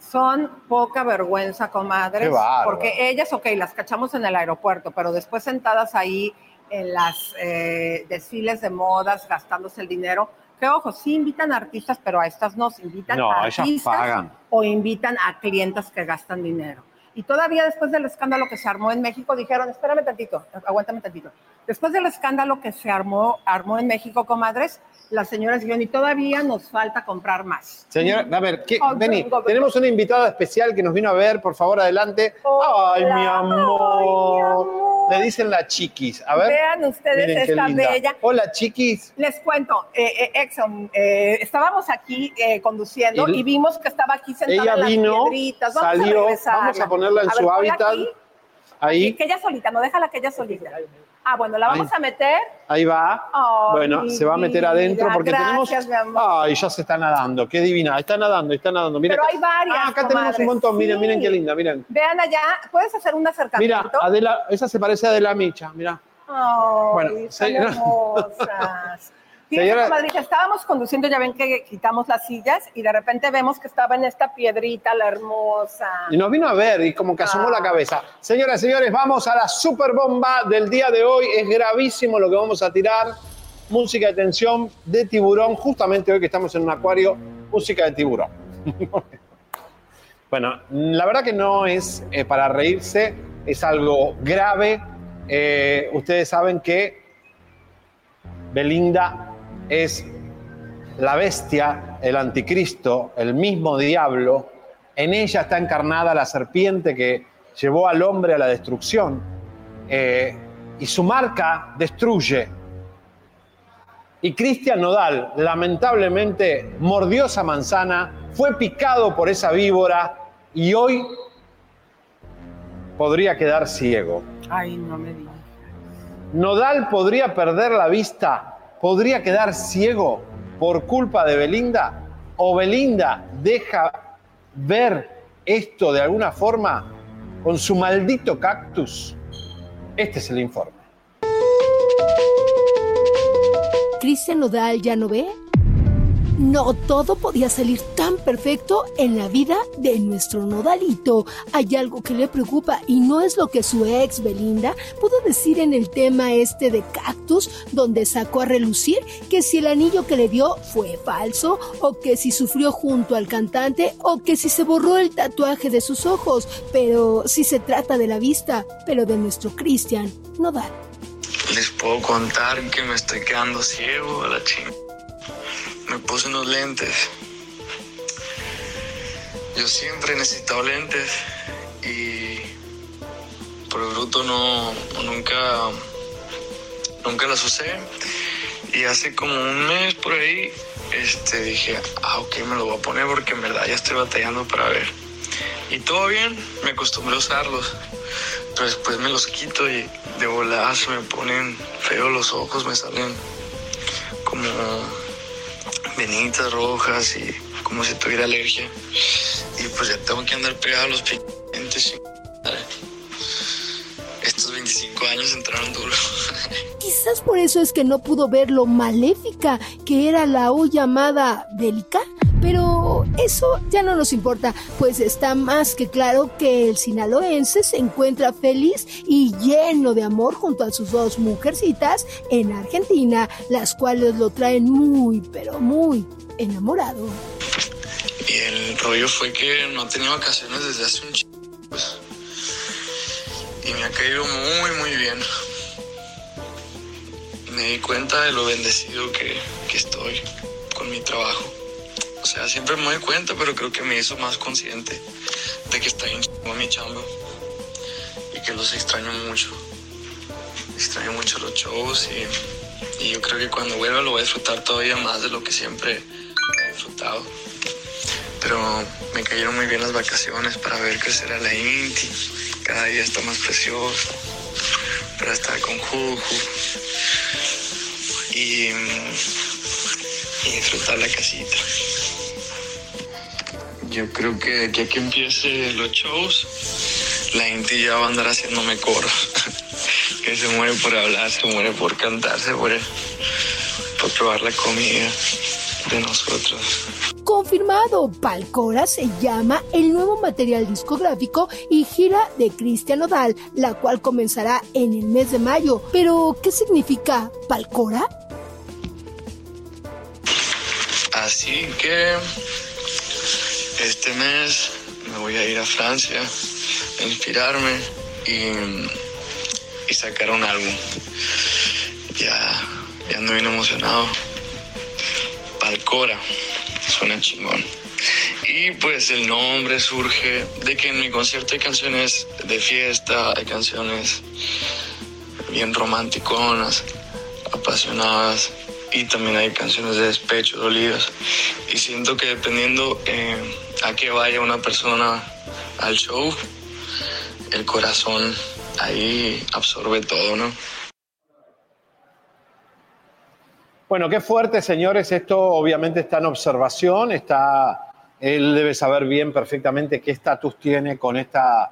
Son poca vergüenza, comadres, Qué porque ellas, ok, las cachamos en el aeropuerto, pero después sentadas ahí en las eh, desfiles de modas, gastándose el dinero, que ojo, sí invitan a artistas, pero a estas no, se invitan No, a ellas artistas pagan. o invitan a clientes que gastan dinero. Y todavía después del escándalo que se armó en México, dijeron, espérame tantito, aguántame tantito. Después del escándalo que se armó, armó en México, comadres, las señoras dijeron, y todavía nos falta comprar más. Señora, a ver, ¿qué, Oh, tenemos una invitada especial que nos vino a ver, por favor, adelante. ay, mi amor. Le dicen la chiquis. A ver. Vean ustedes Miren esta bella. Hola, chiquis. Les cuento, eh, eh, Exxon, eh, estábamos aquí eh, conduciendo Y- y, vimos que estaba aquí sentada Ella en las vino, piedritas. Vamos salió, vamos a ponerla en A su ver, hábitat. aquí. Ahí, Que ella solita, no déjala que ella solita. Ah, bueno, la vamos Ahí. a meter. ahí va. Bueno, se va a meter adentro porque gracias, tenemos. Ay, ya se está nadando. Qué divina. Está nadando, está nadando. Mira, Pero hay varias, Ah, acá tenemos un montón. Miren, Sí. miren qué linda. Miren. Vean allá, ¿puedes hacer un acercamiento? Mira, Adela, esa se parece a Adela Micha. Mira. Ay, Bueno, hermosas. Señora- comadrita, estábamos conduciendo, ya ven que quitamos las sillas y de repente vemos que estaba en esta piedrita la hermosa. Y nos vino a ver y como que asomó Ah. la cabeza. Señoras y señores, vamos a la super bomba del día de hoy. Es gravísimo lo que vamos a tirar. Música de tensión de tiburón, justamente hoy que estamos en un acuario, música de tiburón. bueno, la verdad que no es eh, para reírse, es algo grave. Eh, ustedes saben que Belinda es la bestia, el anticristo, el mismo diablo. En ella está encarnada la serpiente que llevó al hombre a la destrucción. Eh, y su marca destruye. Y Cristian Nodal, lamentablemente, mordió esa manzana, fue picado por esa víbora y hoy podría quedar ciego. Ay, no me digas. Nodal podría perder la vista, podría quedar ciego por culpa de Belinda, o Belinda deja ver esto de alguna forma con su maldito cactus. Este es el informe. ¿Cristian Nodal ya no ve? No todo podía salir tan perfecto en la vida de nuestro Nodalito. Hay algo que le preocupa y no es lo que su ex Belinda pudo decir en el tema este de Cactus, donde sacó a relucir que si el anillo que le dio fue falso, o que si sufrió junto al cantante, o que si se borró el tatuaje de sus ojos. Pero si se trata de la vista, pero de nuestro Cristian Nodal. Les puedo contar que me estoy quedando ciego a la chingada. Me puse unos lentes. Yo siempre he necesitado lentes y por el bruto no nunca nunca las usé. Y hace como un mes por ahí este dije ah ok me lo voy a poner porque en verdad ya estoy batallando para ver y todo bien me acostumbré a usarlos. Pero después me los quito y de volada se me ponen feos los ojos me salen como venitas rojas y como si tuviera alergia. Y pues ya tengo que andar pegado a los pigmentos. Estos 25 años entraron duro. Quizás por eso es que no pudo ver lo maléfica que era la hoy llamada Bélica. Pero eso ya no nos importa, pues está más que claro que el sinaloense se encuentra feliz y lleno de amor junto a sus dos mujercitas en Argentina, las cuales lo traen muy, pero muy enamorado. Y el rollo fue que no tenía vacaciones desde hace un chico. Pues, y me ha caído muy, muy bien. Me di cuenta de lo bendecido que, que estoy con mi trabajo. Siempre me doy cuenta, pero creo que me hizo más consciente de que está bien mi chamba y que los extraño mucho. Extraño mucho los shows y, y yo creo que cuando vuelva lo voy a disfrutar todavía más de lo que siempre he disfrutado. Pero me cayeron muy bien las vacaciones para ver crecer a la Inti. Cada día está más preciosa. Para estar con Juju. Y, y disfrutar la casita. Yo creo que de aquí a que empiece los shows, la Inti ya va a andar haciéndome coro. que se muere por hablar, se muere por cantar, se muere por probar la comida de nosotros. Confirmado, Palcora se llama el nuevo material discográfico y gira de Cristian Nodal, la cual comenzará en el mes de mayo. Pero, ¿qué significa Palcora? Así que este mes me voy a ir a Francia inspirarme y, y sacar un álbum. Ya, ya ando bien emocionado. Palcora, suena chingón. Y pues el nombre surge de que en mi concierto hay canciones de fiesta, hay canciones bien romanticonas, apasionadas y también hay canciones de despecho, dolidas. Y siento que dependiendo eh, a qué vaya una persona al show, el corazón ahí absorbe todo, ¿no? Bueno, qué fuerte, señores. Esto obviamente está en observación. Está, él debe saber bien perfectamente qué estatus tiene con esta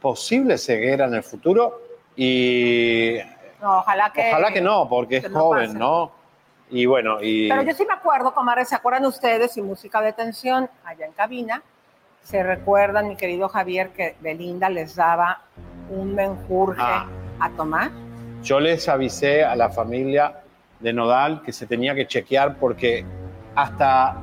posible ceguera en el futuro. Y No, ojalá que. ojalá que no, porque es que no joven, pase. ¿no? Y bueno, y Pero yo sí me acuerdo, comadre, ¿se acuerdan ustedes? Y música de tensión allá en cabina. Se recuerdan, mi querido Javier, que Belinda les daba un menjurje Ah. a tomar. yo les avisé a la familia de Nodal que se tenía que chequear porque hasta,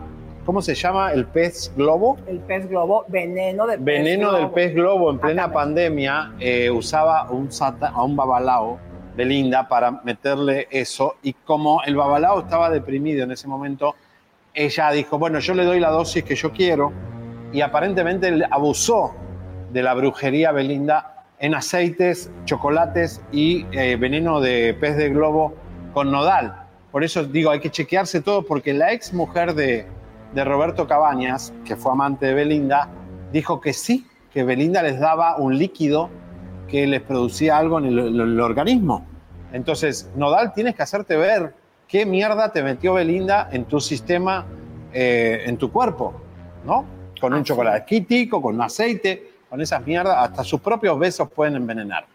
¿cómo se llama? El pez globo. El pez globo, veneno de pez Veneno del globo. pez globo en plena pandemia eh, usaba un sata- a un babalao de Linda para meterle eso y como el babalao estaba deprimido en ese momento, ella dijo, bueno, yo le doy la dosis que yo quiero y aparentemente él abusó de la brujería Belinda en aceites, chocolates y eh, veneno de pez de globo con nodal. Por eso digo, hay que chequearse todo porque la ex mujer de, de Roberto Cabañas, que fue amante de Belinda, dijo que sí, que Belinda les daba un líquido que les producía algo en el, el- el organismo. Entonces, Nodal, tienes que hacerte ver qué mierda te metió Belinda en tu sistema, eh, en tu cuerpo, ¿no? Con un chocolate quítico, con un aceite, con esas mierdas, hasta sus propios besos pueden envenenar.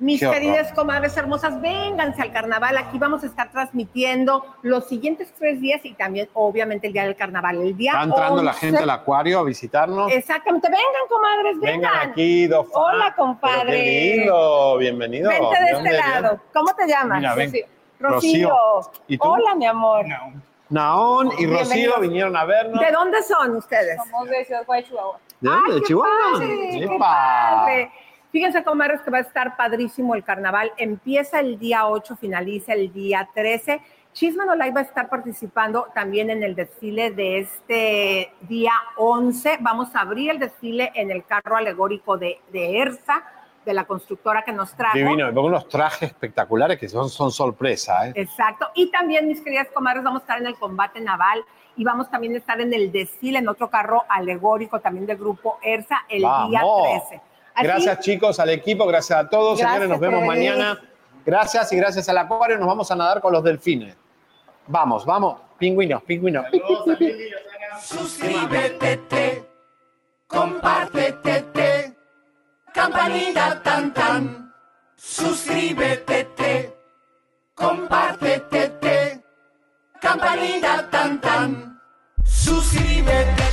Mis Qué horror. queridas comadres hermosas, vénganse al carnaval. Aquí vamos a estar transmitiendo los siguientes tres días y también, obviamente, el día del carnaval. El día Está entrando la 11. gente al acuario a visitarnos. Exactamente. Vengan, comadres, vengan. Vengan aquí, dos. Hola, compadre. Qué lindo, bienvenido. Vente de este lado. ¿Cómo te llamas? Mira, ven. Rocío. Rocío. Rocío. ¿Y tú? Hola, mi amor. Naón y Rocío vinieron a vernos. ¿De dónde son ustedes? Somos de Ciudad Juárez, Chihuahua. ¿De dónde? Ay, ¿De qué Chihuahua? padre, qué padre. Fíjense, comadres, que va a estar padrísimo el carnaval. Empieza el día 8, finaliza el día 13. Chisme No Live va a estar participando también en el desfile de este día 11. Vamos a abrir el desfile en el carro alegórico de, de ERSA, de la constructora que nos trajo. Divino, pongo unos trajes espectaculares que son, son sorpresa. ¿eh? Exacto. Y también, mis queridas comadres, vamos a estar en el combate naval y vamos también a estar en el desfile, en otro carro alegórico también del grupo ERSA, el día Vamos. 13. Así- Gracias, chicos, al equipo, gracias a todos. Gracias, Señores, nos vemos mañana. Gracias y gracias al acuario. Nos vamos a nadar con los delfines. Vamos, vamos. Pingüinos, pingüinos. Suscríbete, te, compártete, te, campanita tan tan. Suscríbete, te, compártete, te, campanita tan tan. Suscríbete.